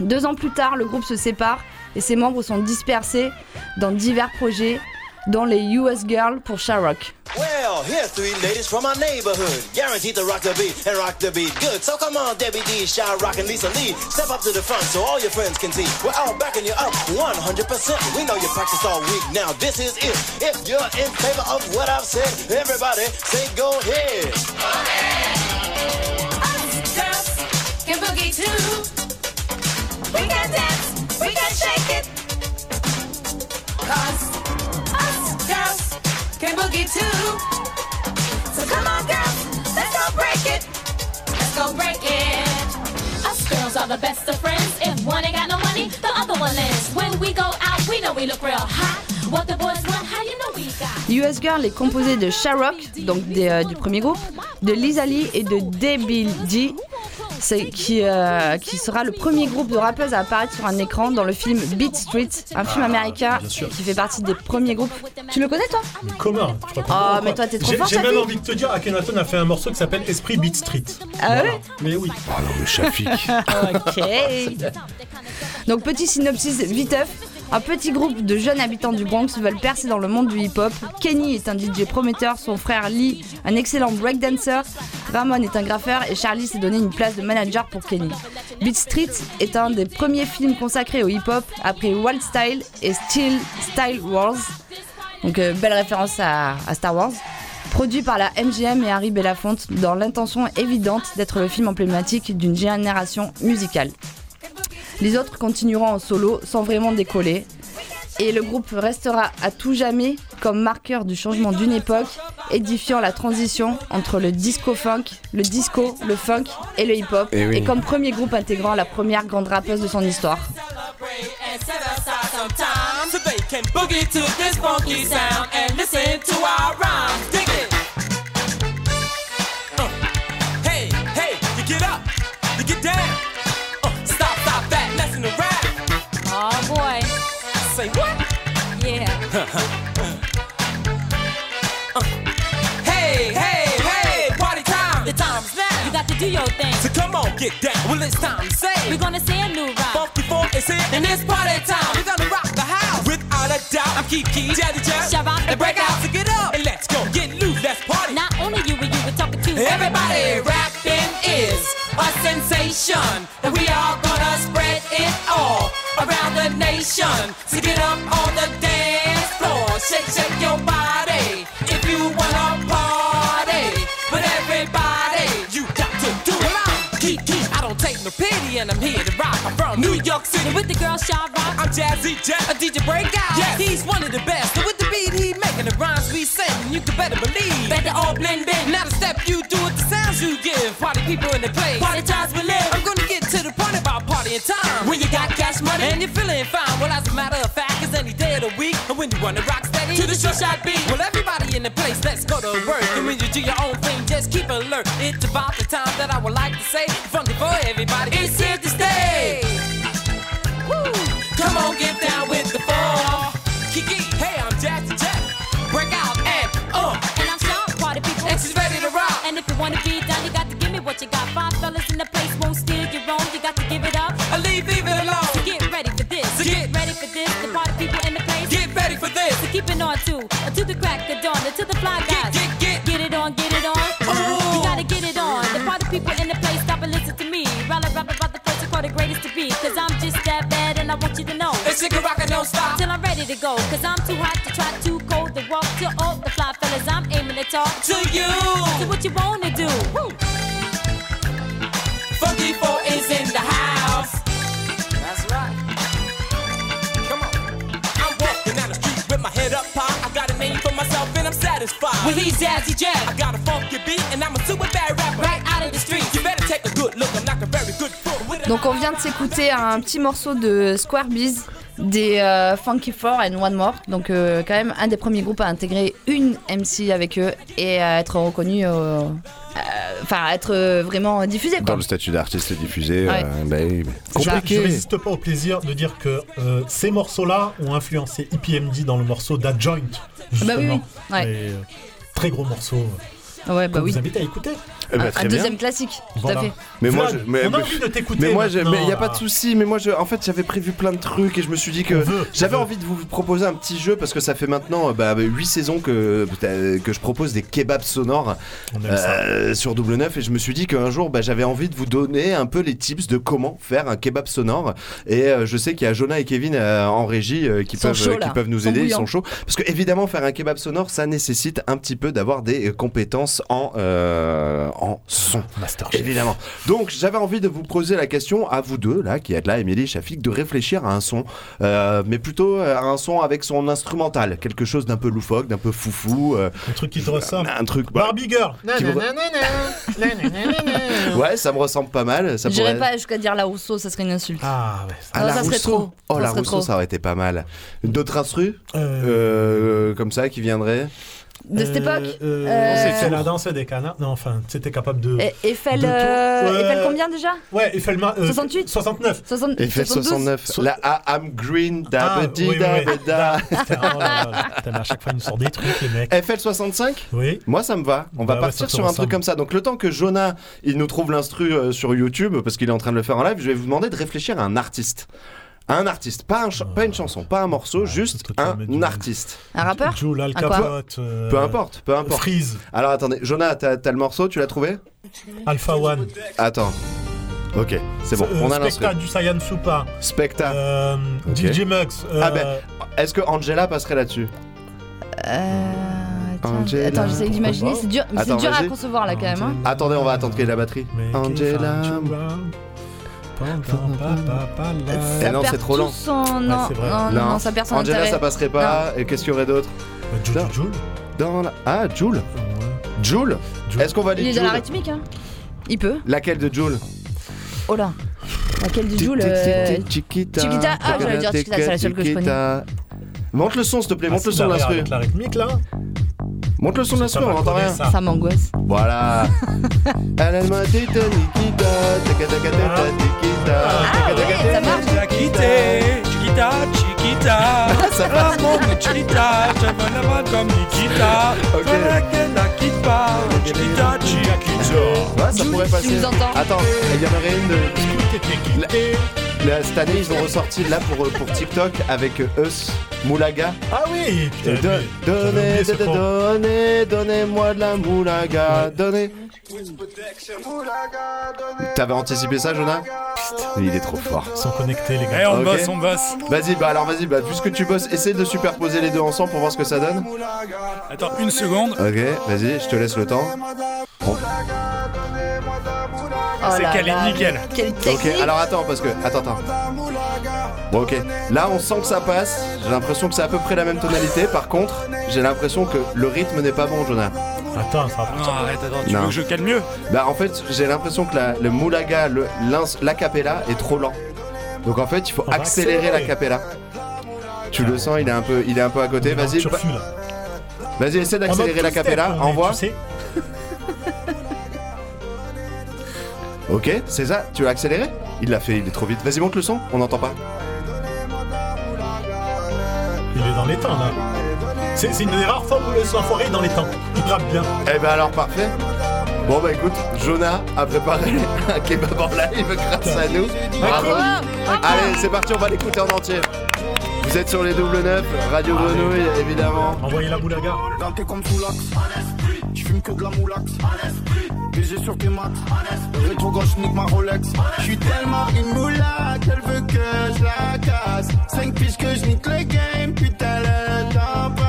Deux ans plus tard, le groupe se sépare et ses membres sont dispersés dans divers projets, dont les US Girls pour Sharrock. Well, here's three ladies from my neighborhood, guaranteed to rock the beat and rock the beat good. So come on, Debbie D, Shy Rock, and Lisa Lee, step up to the front so all your friends can see. We're all backing you up 100%. We know you practice all week. Now this is it. If you're in favor of what I've said, everybody say go ahead. It. Cause us girls can boogie too. Us Girl est composé de Sharrock, donc des, euh, du premier groupe, de Lisa Lee et de Debbie c'est- qui, euh, qui sera le premier groupe de rappeuses à apparaître sur un écran dans le film Beat Street, un film américain qui fait partie des premiers groupes. Tu le connais toi? Mais comment Oh, pas. mais toi, t'es trop J'ai- fort, J'ai même envie de te dire, Akhenaton a fait un morceau qui s'appelle Esprit Beat Street. Ah ouais? Mais oui. Ah non, mais Shafik. Ok. Donc petit synopsis viteuf. Un petit groupe de jeunes habitants du Bronx veulent percer dans le monde du hip-hop. Kenny est un DJ prometteur, son frère Lee un excellent breakdancer, Ramon est un graffeur et Charlie s'est donné une place de manager pour Kenny. Beat Street est un des premiers films consacrés au hip-hop après Wild Style et Steel Style Wars. Donc euh, belle référence à, à Star Wars. Produit par la MGM et Harry Belafonte dans l'intention évidente d'être le film emblématique d'une génération musicale. Les autres continueront en solo sans vraiment décoller. Et le groupe restera à tout jamais comme marqueur du changement d'une époque, édifiant la transition entre le disco-funk, le disco, le funk et le hip-hop, Eh oui. et comme premier groupe intégrant la première grande rappeuse de son histoire. and set aside some time so they can boogie to this funky sound and listen to our rhymes. Dig it. Do your thing. So come on, get down. Well, it's time to say. We're gonna say a new rhyme. Funky Four is here, and it's party time. We're gonna rock the house. Without a doubt, I'm Kiki, Jazzy Jazz. Shout out and break out. So get up and let's go. Get loose, let's party. Not only you, but you were talking to Everybody rapping is a sensation. And we are gonna spread it all around the nation. So get up on the dance floor. Shake, shake your body. New York City. with the girl Shy Rock. I'm Jazzy Jazz. A DJ Breakout. Yes. He's one of the best. And with the beat he making the rhymes we sing, you can better believe that they all blend in. Now the step you do with the sounds you give. Party people in the place. Party times we live. I'm gonna get to the point about partying time. When you got cash money and you're feeling fine. Well, as a matter of fact, it's any day of the week. And when you wanna rock steady to the short shot beat. Well, everybody in the place, let's go to work. And when you do your own thing, just keep alert. It's about the time that I would like fellas in the place won't steal your own. You got to give it up. I leave, leave it alone. So get ready for this. So get, ready for this. The party people in the place. Get ready for this. So keep it on too. To the crack of dawn. To the fly guys. Get, get, Get get it on, get it on. Ooh. You gotta get it on. The party people in the place, stop and listen to me. Rally rap about the place I call the greatest to be. Cause I'm just that bad and I want you to know. It's chicken rock and don't stop. Till I'm ready to go. Cause I'm too hot to try, too cold to walk. To all the fly fellas, I'm aiming to talk. To you. So what you wanna do? Woo. Well, he's Jazzy Jazz. I got a funky beat and I'm a super bad rapper. Right out of the street. You better take a good look. I'm like a very good fool. With a Donc on vient de s'écouter un petit morceau de Square Bees des euh, Funky Four and One More. Donc euh, quand même un des premiers groupes à intégrer une MC avec eux et à être reconnu, euh, euh, enfin à être euh, vraiment diffusé. Dans Quoi. le statut d'artiste diffusé, Ouais. euh, bah oui, mais Je, je compliqué. résiste pas au plaisir de dire que euh, ces morceaux-là ont influencé EPMD dans le morceau Da Joint. Bah oui, oui. justement. Ouais. Et, euh, très gros morceau. Ouais, bah oui. vous invite à écouter. Eh ben, Un, deuxième classique, tout Voilà. à fait. Mais moi, je, mais, on a mais- envie de t'écouter Mais moi, je- mais il y a pas de souci. Mais moi, je, en fait, j'avais prévu plein de trucs et je me suis dit que j'avais envie de vous proposer un petit jeu parce que ça fait maintenant euh, bah, 8 saisons que euh, que je propose des kebabs sonores euh, sur double neuf et je me suis dit qu'un jour, bah, j'avais envie de vous donner un peu les tips de comment faire un kebab sonore. Et euh, je sais qu'il y a Jonah et Kevin euh, en régie euh, qui peuvent qui nous sont aider. Ils sont chauds parce que évidemment, faire un kebab sonore, ça nécessite un petit peu d'avoir des compétences en euh, en son. Master Évidemment. Donc j'avais envie de vous poser la question à vous deux, là, qui êtes là, Émilie et Shafik, de réfléchir à un son, euh, mais plutôt à un son avec son instrumental, quelque chose d'un peu loufoque, d'un peu foufou. euh, Un truc qui te ressemble. un truc. bah, Barbie Girl. Qui me- ouais, ça me ressemble pas mal. Ça J'irais pourrait... pas jusqu'à dire la Rousseau, ça serait une insulte. Ah ouais. Ah, Non, la ça serait Rousseau. trop. Oh, Ça la serait Rousseau, trop. ça aurait été pas mal. D'autres instrus Euh, euh, comme ça qui viendraient De cette époque euh, Euh, C'était la danse des canards. Non, enfin, c'était capable de. Eiffel, de euh, Ouais. Eiffel combien déjà Ouais, Eiffel. ma- euh, 68 69. 60, Et fait 72 69. La ah, I'm green, da Ah, ba di oui, oui, da oui. ba da. Putain, oh à chaque fois, ils nous sortent des trucs, les mecs. FL 65 Oui. Moi ça me va. On va Bah ouais, partir te sur un ressemble. truc comme ça. Donc le temps que Jonah il nous trouve l'instru euh, sur YouTube parce qu'il est en train de le faire en live, je vais vous demander de réfléchir à un artiste. Un artiste, pas, un ch- pas une chanson, pas un morceau, Ouais, juste un du- artiste. Un rappeur? Joule, Al Capote. euh, Peu importe, peu importe. Freeze, Alors attendez, Jonah, t'as le morceau, tu l'as trouvé? Alpha One. Attends. Ok, c'est bon, Euh, on a l'instru. Specta du Saiyan Supa. Specta. Euh, Ok. DJ Mux. euh, Ah ben, est-ce que Angela passerait là-dessus? Euh, attends, Angela. attends, j'essaie d'imaginer, c'est dur, Attends, dur à concevoir là quand même. hein. Attendez, on va attendre qu'il y ait la batterie. Angela. Eh non, c'est trop lent. Non, non, ça perd son Angela, ça passerait pas. Et qu'est-ce qu'il y aurait d'autre Euh, Joule. Dans la... Ah, Joule. Joule. Est-ce qu'on va Il est dans la rythmique, hein Il peut. Laquelle de Joule Oh là. Laquelle du Joule euh, Chiquita. Chiquita, ah, j'allais dire Chiquita, c'est la seule que je connais. Monte le son, s'il te plaît, monte Ah, le son de l'instru. La rythmique là. Monte le son de Ça on coller, rien. ça. Ça m'angoisse. Voilà. Ah ça marche. Chiquita, Chiquita, Chiquita. Ça va. L'amour de Chiquita, je veux la voir comme Nikita. Ok. Voilà qu'elle la quitte pas. Chiquita, Chiquita. Ouais, ça pourrait passer. nous entends. Attends, il y en aurait une de. La- cette année, ils ont ressorti là pour, pour TikTok avec euh, Us, Moulaga. Ah oui, putain, Donnez, donnez, donnez, donnez-moi de la Moulaga. Donnez. T'avais anticipé ça, Jonah? Il est trop fort. Ils sont connectés, les gars. Eh, on Ok. bosse, on bosse. Vas-y, bah alors vas-y, bah puisque tu bosses, essaie de superposer les deux ensemble pour voir ce que ça donne. Attends, une seconde. Ok, vas-y, je te laisse le temps. Bon. Oh C'est calé, là, nickel. Quelle Ok, alors attends, parce que. Attends, attends. Bon, ok. Là, on sent que ça passe. J'ai l'impression que c'est à peu près la même tonalité. Par contre, j'ai l'impression que le rythme n'est pas bon, Jonah. Attends, ça va Non, arrête, attends, tu Non. veux que je calme mieux Bah, en fait, j'ai l'impression que la- le moulaga, le- l'ins- l'acapella est trop lent. Donc, en fait, il faut On va accélérer accélérer. l'acapella. Tu le sens, il est un peu, il est un peu à côté. Vas-y, Tu bah- vas-y, essaie En mode d'accélérer two-step, l'acapella. on est, Envoie. Tu sais, Ok, ça. Tu as accéléré? Il l'a fait. Il est trop vite. Vas-y, monte le son. On n'entend pas. il est dans les temps là. C'est une des rares fois où le l'enfoiré est dans les temps. Il rappe bien. Eh ben alors parfait. Bon bah écoute, Jonah a préparé un kebab en live grâce à nous. Bravo. Allez, c'est parti, on va l'écouter en entier. Vous êtes sur les double neuf, Radio Grenouille évidemment. Envoyez la boulaga. Tu fumes que de la moulax. BG sur tes maths. Rétro gauche, nique ma Rolex. Je suis tellement une moulac, elle veut que je la casse. 5 piges que je nique le game, putain, le temps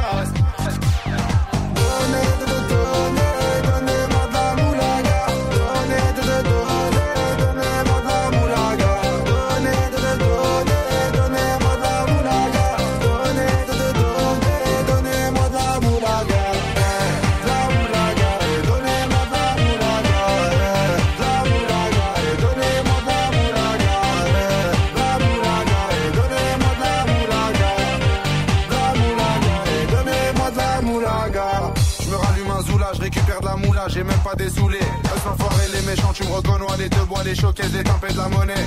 les méchants, tu me reconnais, les deux bois, les choquets, des tempêtes de la monnaie.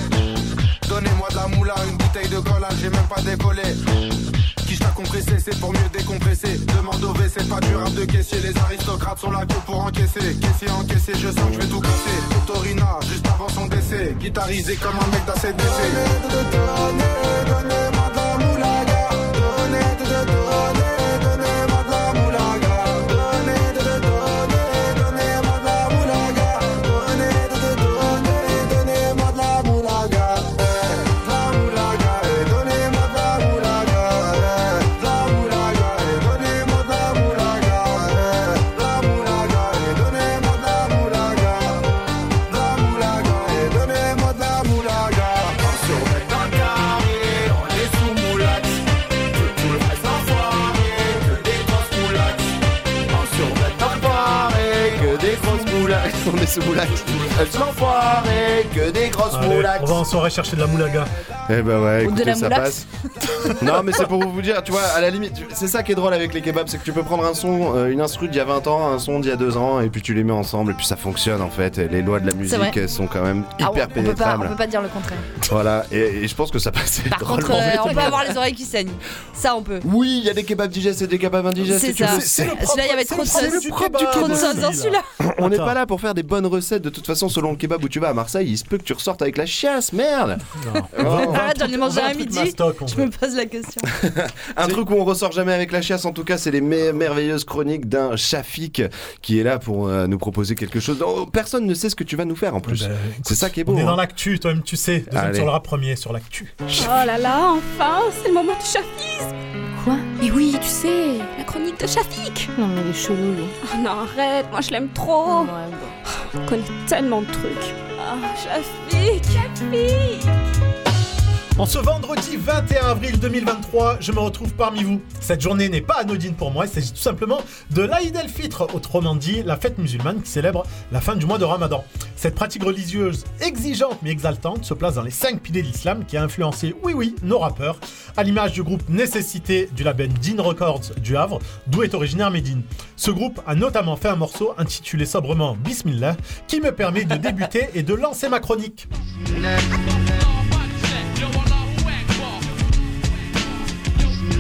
Donnez-moi de la moula, une bouteille de collage, j'ai même pas décollé. Qui t'a compressé, c'est pour mieux décompresser. Demande au WC, pas du rap de caissier. Les aristocrates sont là que pour encaisser. Caissier encaissé, je sens que je vais tout casser. Torina, juste avant son décès. Guitarisé comme un mec d'ACDC. Est sous moulax. Elles sont enfoirées, que des grosses Allez, moulax. on va en soirée chercher de la moulaga. Eh ben ouais, Ou de écoutez, la ça moulax. passe. non, mais c'est pour vous dire, tu vois, à la limite, c'est ça qui est drôle avec les kebabs, c'est que tu peux prendre un son, euh, une instru d'il y a 20 ans, un son d'il y a 2 ans, et puis tu les mets ensemble, et puis ça fonctionne en fait. Et les lois de la musique elles sont quand même Ah, on, hyper on peut pas, on pénétrables. peut pas dire le contraire. Voilà, et, et je pense que ça passait Par contre, euh, on peut avoir les oreilles qui saignent. Ça, on peut. Oui, il y a des kebabs digestes et des kebabs indigestes. C'est ça. Celui-là, il y avait trop de c'est le sauce. Trop de sauce dans celui-là. On n'est pas là pour faire des bonnes recettes. De toute façon, selon le kebab où tu vas à Marseille, il se peut que tu ressortes avec la chiasse, merde. Oh. Arrête, j'en ai mangé truc midi. mastoc, Je me pose la question. Un truc où on ressort jamais avec la chiasse, en tout cas, c'est les mer- merveilleuses chroniques d'un Shafik qui est là pour euh, nous proposer quelque chose. Oh, personne ne sait ce que tu vas nous faire en plus. Eh ben, c'est ça qui est beau. On est hein. dans l'actu, toi-même tu sais. Deuxième Allez. sur le rap, premier sur l'actu. Oh là là, enfin, c'est le moment du chafisme. Quoi? Mais oui, tu sais, la chronique de Shafik. Non, mais il est chelou, lui. Oh non, arrête, moi je l'aime trop. On connaît tellement de trucs. Ah, Shafik, Shafik. En ce vendredi 21 avril 2023, je me retrouve parmi vous. Cette journée n'est pas anodine pour moi, il s'agit tout simplement de l'Aïd el-Fitr, autrement dit la fête musulmane qui célèbre la fin du mois de Ramadan. Cette pratique religieuse exigeante mais exaltante se place dans les cinq piliers de l'islam qui a influencé, oui oui, nos rappeurs, à l'image du groupe Nécessité du label Dean Records du Havre, d'où est originaire Medine. Ce groupe a notamment fait un morceau intitulé sobrement Bismillah qui me permet de débuter et de lancer ma chronique.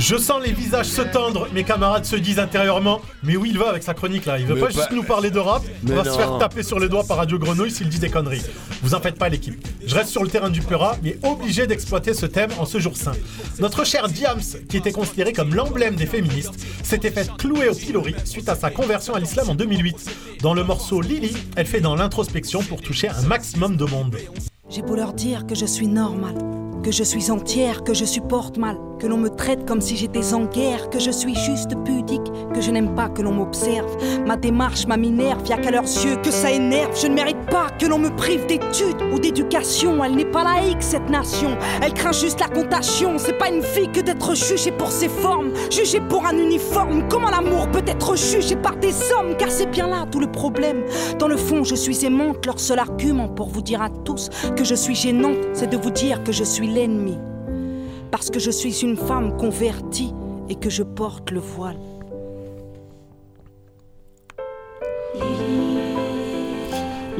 Je sens les visages se tendre, mes camarades se disent intérieurement Mais où il va avec sa chronique là? Il veut pas pas- juste nous parler de rap, Mais on va se faire taper sur les doigts par Radio Grenouille s'il dit des conneries. Vous en faites pas l'équipe. Je reste sur le terrain du Peura, mais obligé d'exploiter ce thème en ce jour saint. Notre cher Diams, qui était considéré comme l'emblème des féministes, s'était fait clouer au pilori suite à sa conversion à l'islam en 2008. Dans le morceau Lily, elle fait dans l'introspection pour toucher un maximum de monde. J'ai beau leur dire que je suis normale, que je suis entière, que je supporte mal, que l'on me traite comme si j'étais en guerre, que je suis juste pudique, que je n'aime pas que l'on m'observe. Ma démarche, ma minerve, y'a qu'à leurs yeux que ça énerve. Je ne mérite pas que l'on me prive d'études ou d'éducation. Elle n'est pas laïque, cette nation. Elle craint juste la contagion. C'est pas une fille que d'être jugée pour ses formes, jugée pour un uniforme. Comment l'amour peut être jugé par des hommes? Car c'est bien là tout le problème. Dans le fond, je suis aimante. Leur seul argument pour vous dire à tous que je suis gênante, c'est de vous dire que je suis l'ennemi. Parce que je suis une femme convertie et que je porte le voile.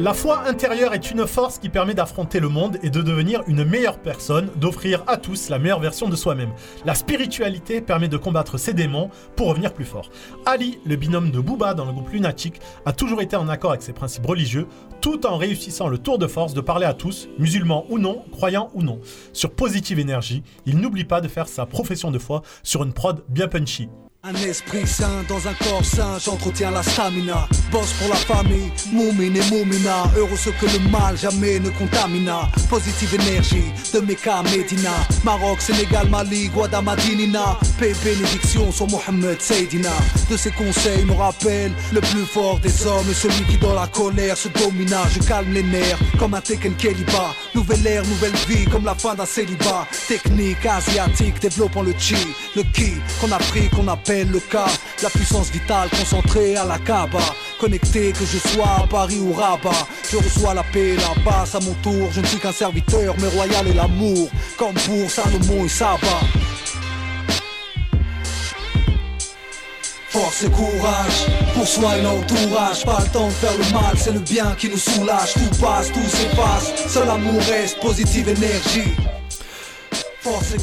La foi intérieure est une force qui permet d'affronter le monde et de devenir une meilleure personne, d'offrir à tous la meilleure version de soi-même. La spiritualité permet de combattre ses démons pour revenir plus fort. Ali, le binôme de Booba dans le groupe Lunatic, a toujours été en accord avec ses principes religieux, tout en réussissant le tour de force de parler à tous, musulmans ou non, croyants ou non. Sur Positive Energy, il n'oublie pas de faire sa profession de foi sur une prod bien punchy. Un esprit sain dans un corps sain, j'entretiens la stamina. Bosse pour la famille, moumine et moumina. Heureux ce que le mal jamais ne contamina. Positive énergie de Mecca, Medina. Maroc, Sénégal, Mali, Guadamadinina. Paix, bénédiction sur Mohamed Seydina. De ses conseils me rappelle le plus fort des hommes et celui qui dans la colère se domina. Je calme les nerfs comme un Tekken Keliba. Nouvelle ère, nouvelle vie comme la fin d'un célibat. Technique asiatique développant le chi, le ki qu'on a pris, qu'on appelle le cas. La puissance vitale concentrée à la Kaaba. Connecté que je sois à Paris ou Rabat. Je reçois la paix, la passe à mon tour. Je ne suis qu'un serviteur, mais royal est l'amour. Comme pour Salomon et Saba. Force et courage, pour soi et l'entourage. Pas le temps de faire le mal, c'est le bien qui nous soulage. Tout passe, tout s'efface. Seul amour reste, positive énergie.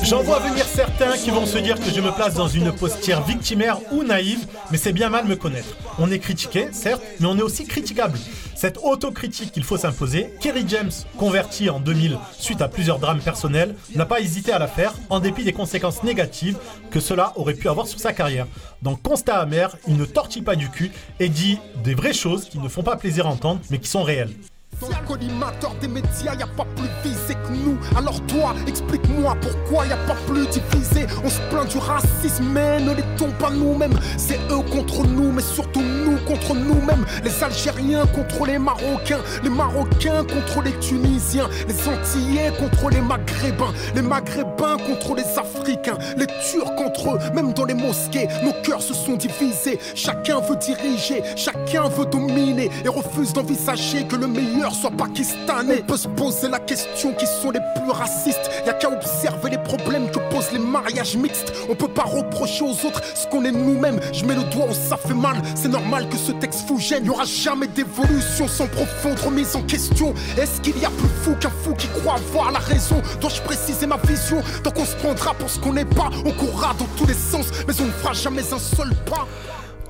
J'en vois venir certains qui vont se dire que je me place dans une posture victimaire ou naïve, mais c'est bien mal me connaître. On est critiqué, certes, mais on est aussi critiquable. Cette autocritique qu'il faut s'imposer, Kerry James, converti en 2000 suite à plusieurs drames personnels, n'a pas hésité à la faire, en dépit des conséquences négatives que cela aurait pu avoir sur sa carrière. Dans Constat amer, il ne tortille pas du cul et dit des vraies choses qui ne font pas plaisir à entendre, mais qui sont réelles. Le collimateur des médias, y a pas plus visé que nous. Alors toi, explique-moi pourquoi y a pas plus divisé. On se plaint du racisme, mais ne l'étons pas nous-mêmes. C'est eux contre nous, mais surtout nous contre nous-mêmes. Les Algériens contre les Marocains, les Marocains contre les Tunisiens, les Antillais contre les Maghrébins, les Maghrébins contre les Africains, les Turcs contre eux. Même dans les mosquées, nos cœurs se sont divisés. Chacun veut diriger, chacun veut dominer et refuse d'envisager que le meilleur soit pakistanais. On peut se poser la question qui sont les plus racistes. Y a qu'à observer les problèmes que posent les mariages mixtes. On peut pas reprocher aux autres ce qu'on est nous-mêmes. Je mets le doigt où ça fait mal. C'est normal que ce texte vous gêne. Y aura jamais d'évolution sans profonde remise en question. Est-ce qu'il y a plus fou qu'un fou qui croit avoir la raison? Dois-je préciser ma vision? Tant qu'on se prendra pour ce qu'on n'est pas, on courra dans tous les sens, mais on ne fera jamais un seul pas.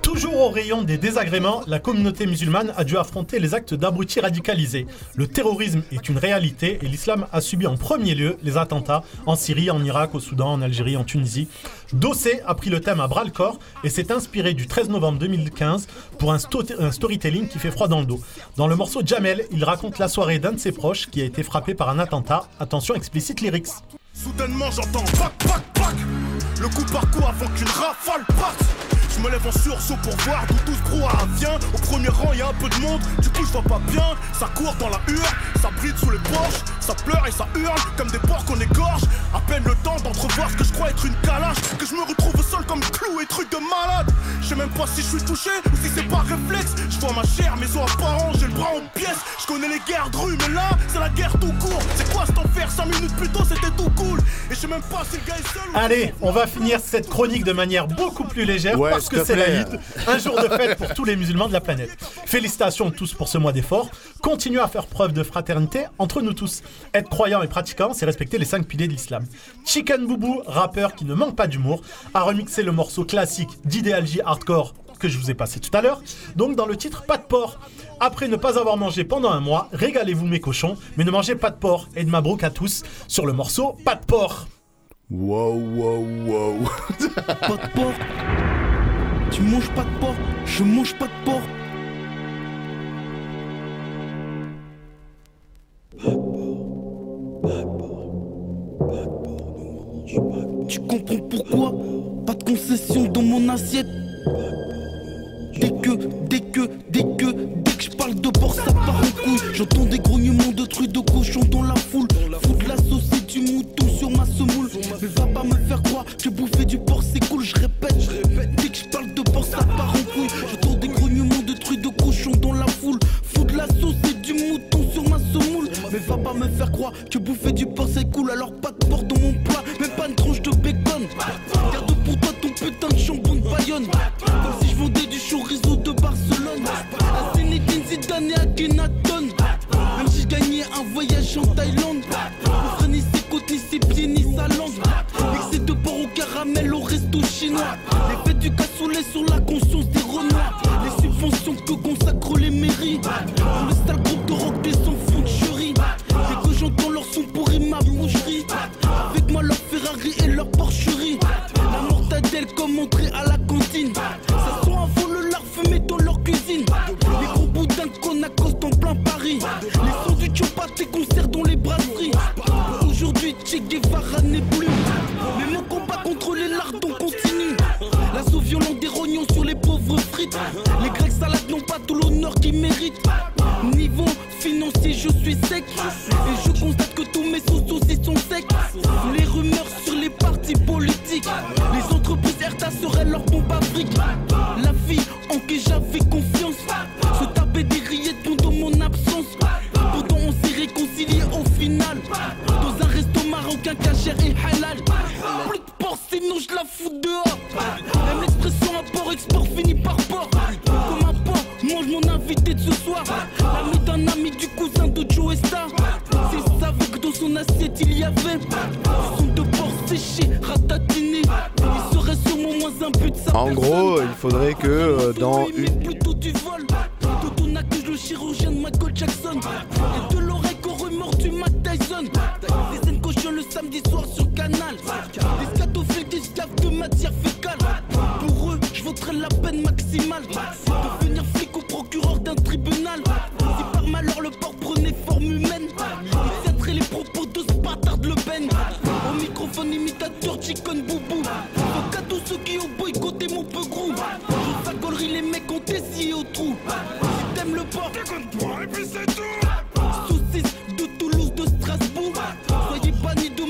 Toujours au rayon des désagréments, la communauté musulmane a dû affronter les actes d'abrutis radicalisés. Le terrorisme est une réalité et l'islam a subi en premier lieu les attentats en Syrie, en Irak, au Soudan, en Algérie, en Tunisie. Dossé a pris le thème à bras le corps et s'est inspiré du 13 novembre 2015 pour un, sto- un storytelling qui fait froid dans le dos. Dans le morceau Jamel, il raconte la soirée d'un de ses proches qui a été frappé par un attentat. Attention, explicite lyrics. Soudainement j'entends Le coup par coup avant qu'une rafale parte. Je me lève en sursaut pour voir d'où tout ce brouhaha vient. Au premier rang y a un peu de monde, du coup je vois pas bien. Ça court dans la hure, ça brille sous les poches. Ça pleure et ça hurle comme des porcs qu'on égorge. À peine le temps d'entrevoir ce que je crois être une calache. Que je me retrouve sol comme clou et truc de malade Je sais même pas si je suis touché ou si c'est par réflexe Je vois ma chair, mes os apparents, j'ai le bras en pièces Je connais les guerres de rue mais là c'est la guerre tout court C'est quoi cet enfer? 5 minutes plus tôt c'était tout cool Et je sais même pas si le gars est seul Allez, on va finir cette chronique de manière beaucoup plus légère Ouais, parce que c'est l'Aïd, un jour de fête pour tous les musulmans de la planète. Félicitations tous pour ce mois d'effort. continuer à faire preuve de fraternité entre nous tous. Être croyant et pratiquant, c'est respecter les cinq piliers de l'islam. Chicken Boubou, rappeur qui ne manque pas d'humour, a remixé le morceau classique d'Idéalgie Hardcore que je vous ai passé tout à l'heure, donc dans le titre Pas de porc. Après ne pas avoir mangé pendant un mois, régalez-vous mes cochons, mais ne mangez pas de porc. Et de Mabrouk à tous sur le morceau Pas de porc. Wow, wow, wow. Pas de porc. Tu manges pas de porc, je mange pas de porc. Tu comprends pourquoi? Pas de concession dans mon assiette. Dès que, dès que, dès que, dès que je parle de porc, ça part en couille. J'entends des grognements de trucs de cochon dans la foule. Fous de la sauce et du mouton sur ma semoule. Mais va pas me faire croire que bouffer du porc c'est cool. Je répète, dès que je parle de porc, ça part en couille. J'entends des grognements de trucs de cochon dans la foule. Fous de la sauce et du mouton sur ma semoule. Mais va pas me faire croire que bouffer du porc c'est cool. Alors pas de porc dans mon plat, même pas une tranche de bacon. Garde pour toi ton putain de jambon de Bayonne. Et à Kenaton. Même si je gagnais un voyage en Thaïlande. Ouvre ni ses côtes, ni ses pieds, ni sa langue. Mixé de porc au caramel au resto chinois. Les fêtes du cassoulet sur la conscience des renois. Les subventions que consacrent les mairies. Pour le sale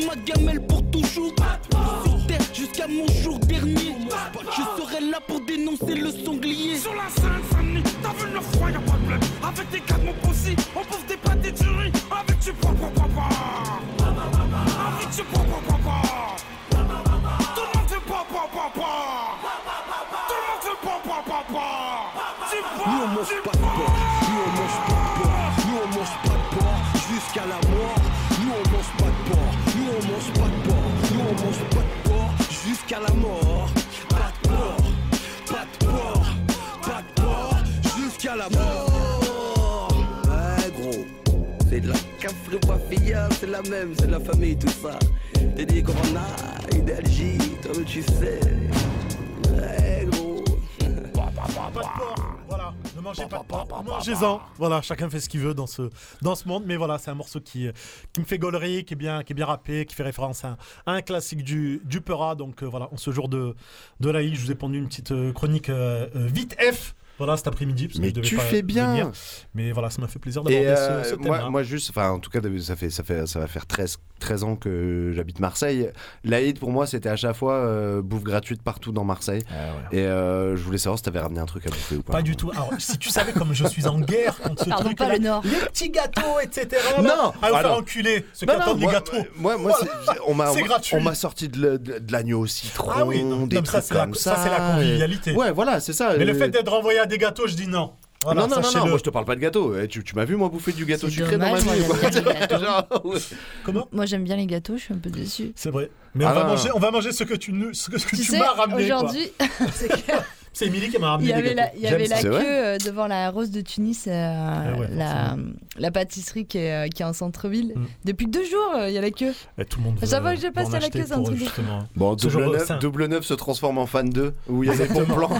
ma gamelle pour toujours. Sur terre jusqu'à mon jour dernier. Je serai là pour dénoncer le sanglier. Sur la scène, Saint-Denis, t'as vu le froid, y'a pas de blême. Avec des cadres, mon on bouffe des pâtes et du riz. Avec du papa, papa. Avec du papa, papa. C'est la même, c'est la famille tout ça. T'es dit Corona, idéalgie, toi tu sais. Ouais gros. Pas de porc, voilà. Ne mangez pas de porc, mangez-en. Voilà, chacun fait ce qu'il veut dans ce, dans ce monde. Mais voilà, c'est un morceau qui, qui me fait gaulerie, qui est bien, qui est bien rappé, qui fait référence à un, à un classique du, du Peura. Donc euh, voilà, en ce jour de, de la I, je vous ai pondu une petite euh, chronique euh, euh, vite F. Voilà, cet après-midi. parce que Mais je devais tu pas fais bien. venir. Mais voilà, ça m'a fait plaisir d'aborder euh, ce, ce moi, thème-là. moi, juste, enfin, en tout cas, ça fait, ça fait, ça va faire 13, 13 ans que j'habite Marseille. L'Aïd, pour moi, c'était à chaque fois euh, bouffe gratuite partout dans Marseille. Et euh, je voulais savoir si t'avais ramené un truc à bouffer ou pas. Pas du tout. Alors, si tu savais comme je suis en guerre contre ce Pardon, truc, pas le Nord. les petits gâteaux, etc. Non, ah, vous alors- faire enculer ceux Non, qui non, attendent moi- les gâteaux. Moi, moi, c'est- on m'a, on m'a sorti de, le- de- de l'agneau au citron, Ah oui, non, des non, mais ça, trucs comme ça, ça. c'est la convivialité. Ouais, voilà, c'est ça. Mais le fait d'être renvoyé à des gâteaux, je dis non. Voilà, non, non, non, non, moi je te parle pas de gâteau. Eh, tu tu m'as vu, moi, bouffer du gâteau sucré dommage, dans ma moi, vie j'aime bien les gâteaux. Genre, ouais. Comment Moi j'aime bien les gâteaux, je suis un peu déçue. C'est vrai. Mais Ah on, va non, manger, on va manger ce que tu, ce que, ce que Tu tu, sais, m'as ramené. aujourd'hui, c'est que C'est Émilie qui m'a il ramené y des avait gâteaux. la, il y avait la queue euh, devant la Rose de Tunis, euh, Ah ouais, la, pâtisserie qui est, euh, qui est en centre-ville. Mm. Depuis deux jours, euh, il y a la queue. Et tout le monde chaque fois que je passe, il y a la queue, c'est un truc Bon, double de 9, sein. double 9 se transforme en fan 2, où il y a des bons plans.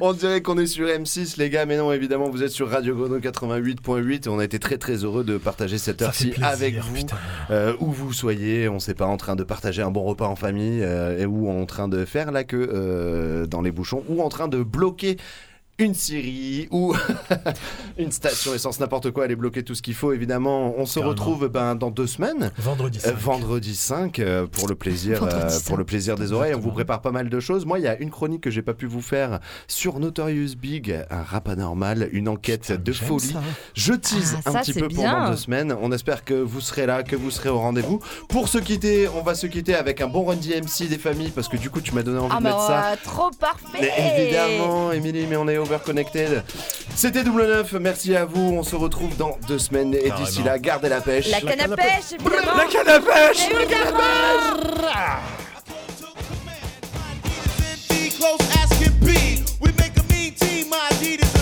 on dirait qu'on est sur M6, les gars, mais non, évidemment, vous êtes sur Radio Grenouille 88.8 et on a été très très heureux de partager cette heure-ci avec vous, euh, où vous soyez, on sait pas, en train de partager un bon repas en famille, euh, et ou en train de faire la queue euh, dans les bouchons, ou en train de bloquer une série ou une station essence, n'importe quoi, aller bloquer tout ce qu'il faut. Évidemment, on se Carrément. retrouve ben, dans deux semaines. Vendredi Euh, 5. vendredi 5 euh, pour le plaisir euh, 5. pour le plaisir des oreilles on vous prépare pas mal de choses moi il y a une chronique que j'ai pas pu vous faire sur Notorious Big un rap anormal une enquête de folie ça. je tease Ah, un ça, petit peu bien. pendant deux semaines on espère que vous serez là que vous serez au rendez-vous pour se quitter on va se quitter avec un bon run DMC des familles parce que du coup tu m'as donné envie Ah de bah mettre ça ouais, trop parfait mais évidemment, Émilie, mais on est overconnected. C'était Double Neuf, merci à vous. On se retrouve dans deux semaines. Et d'ici là, gardez la pêche. La canne à pêche, évidemment La canne à pêche Évidemment close as can be. We make a mean team, my Adidas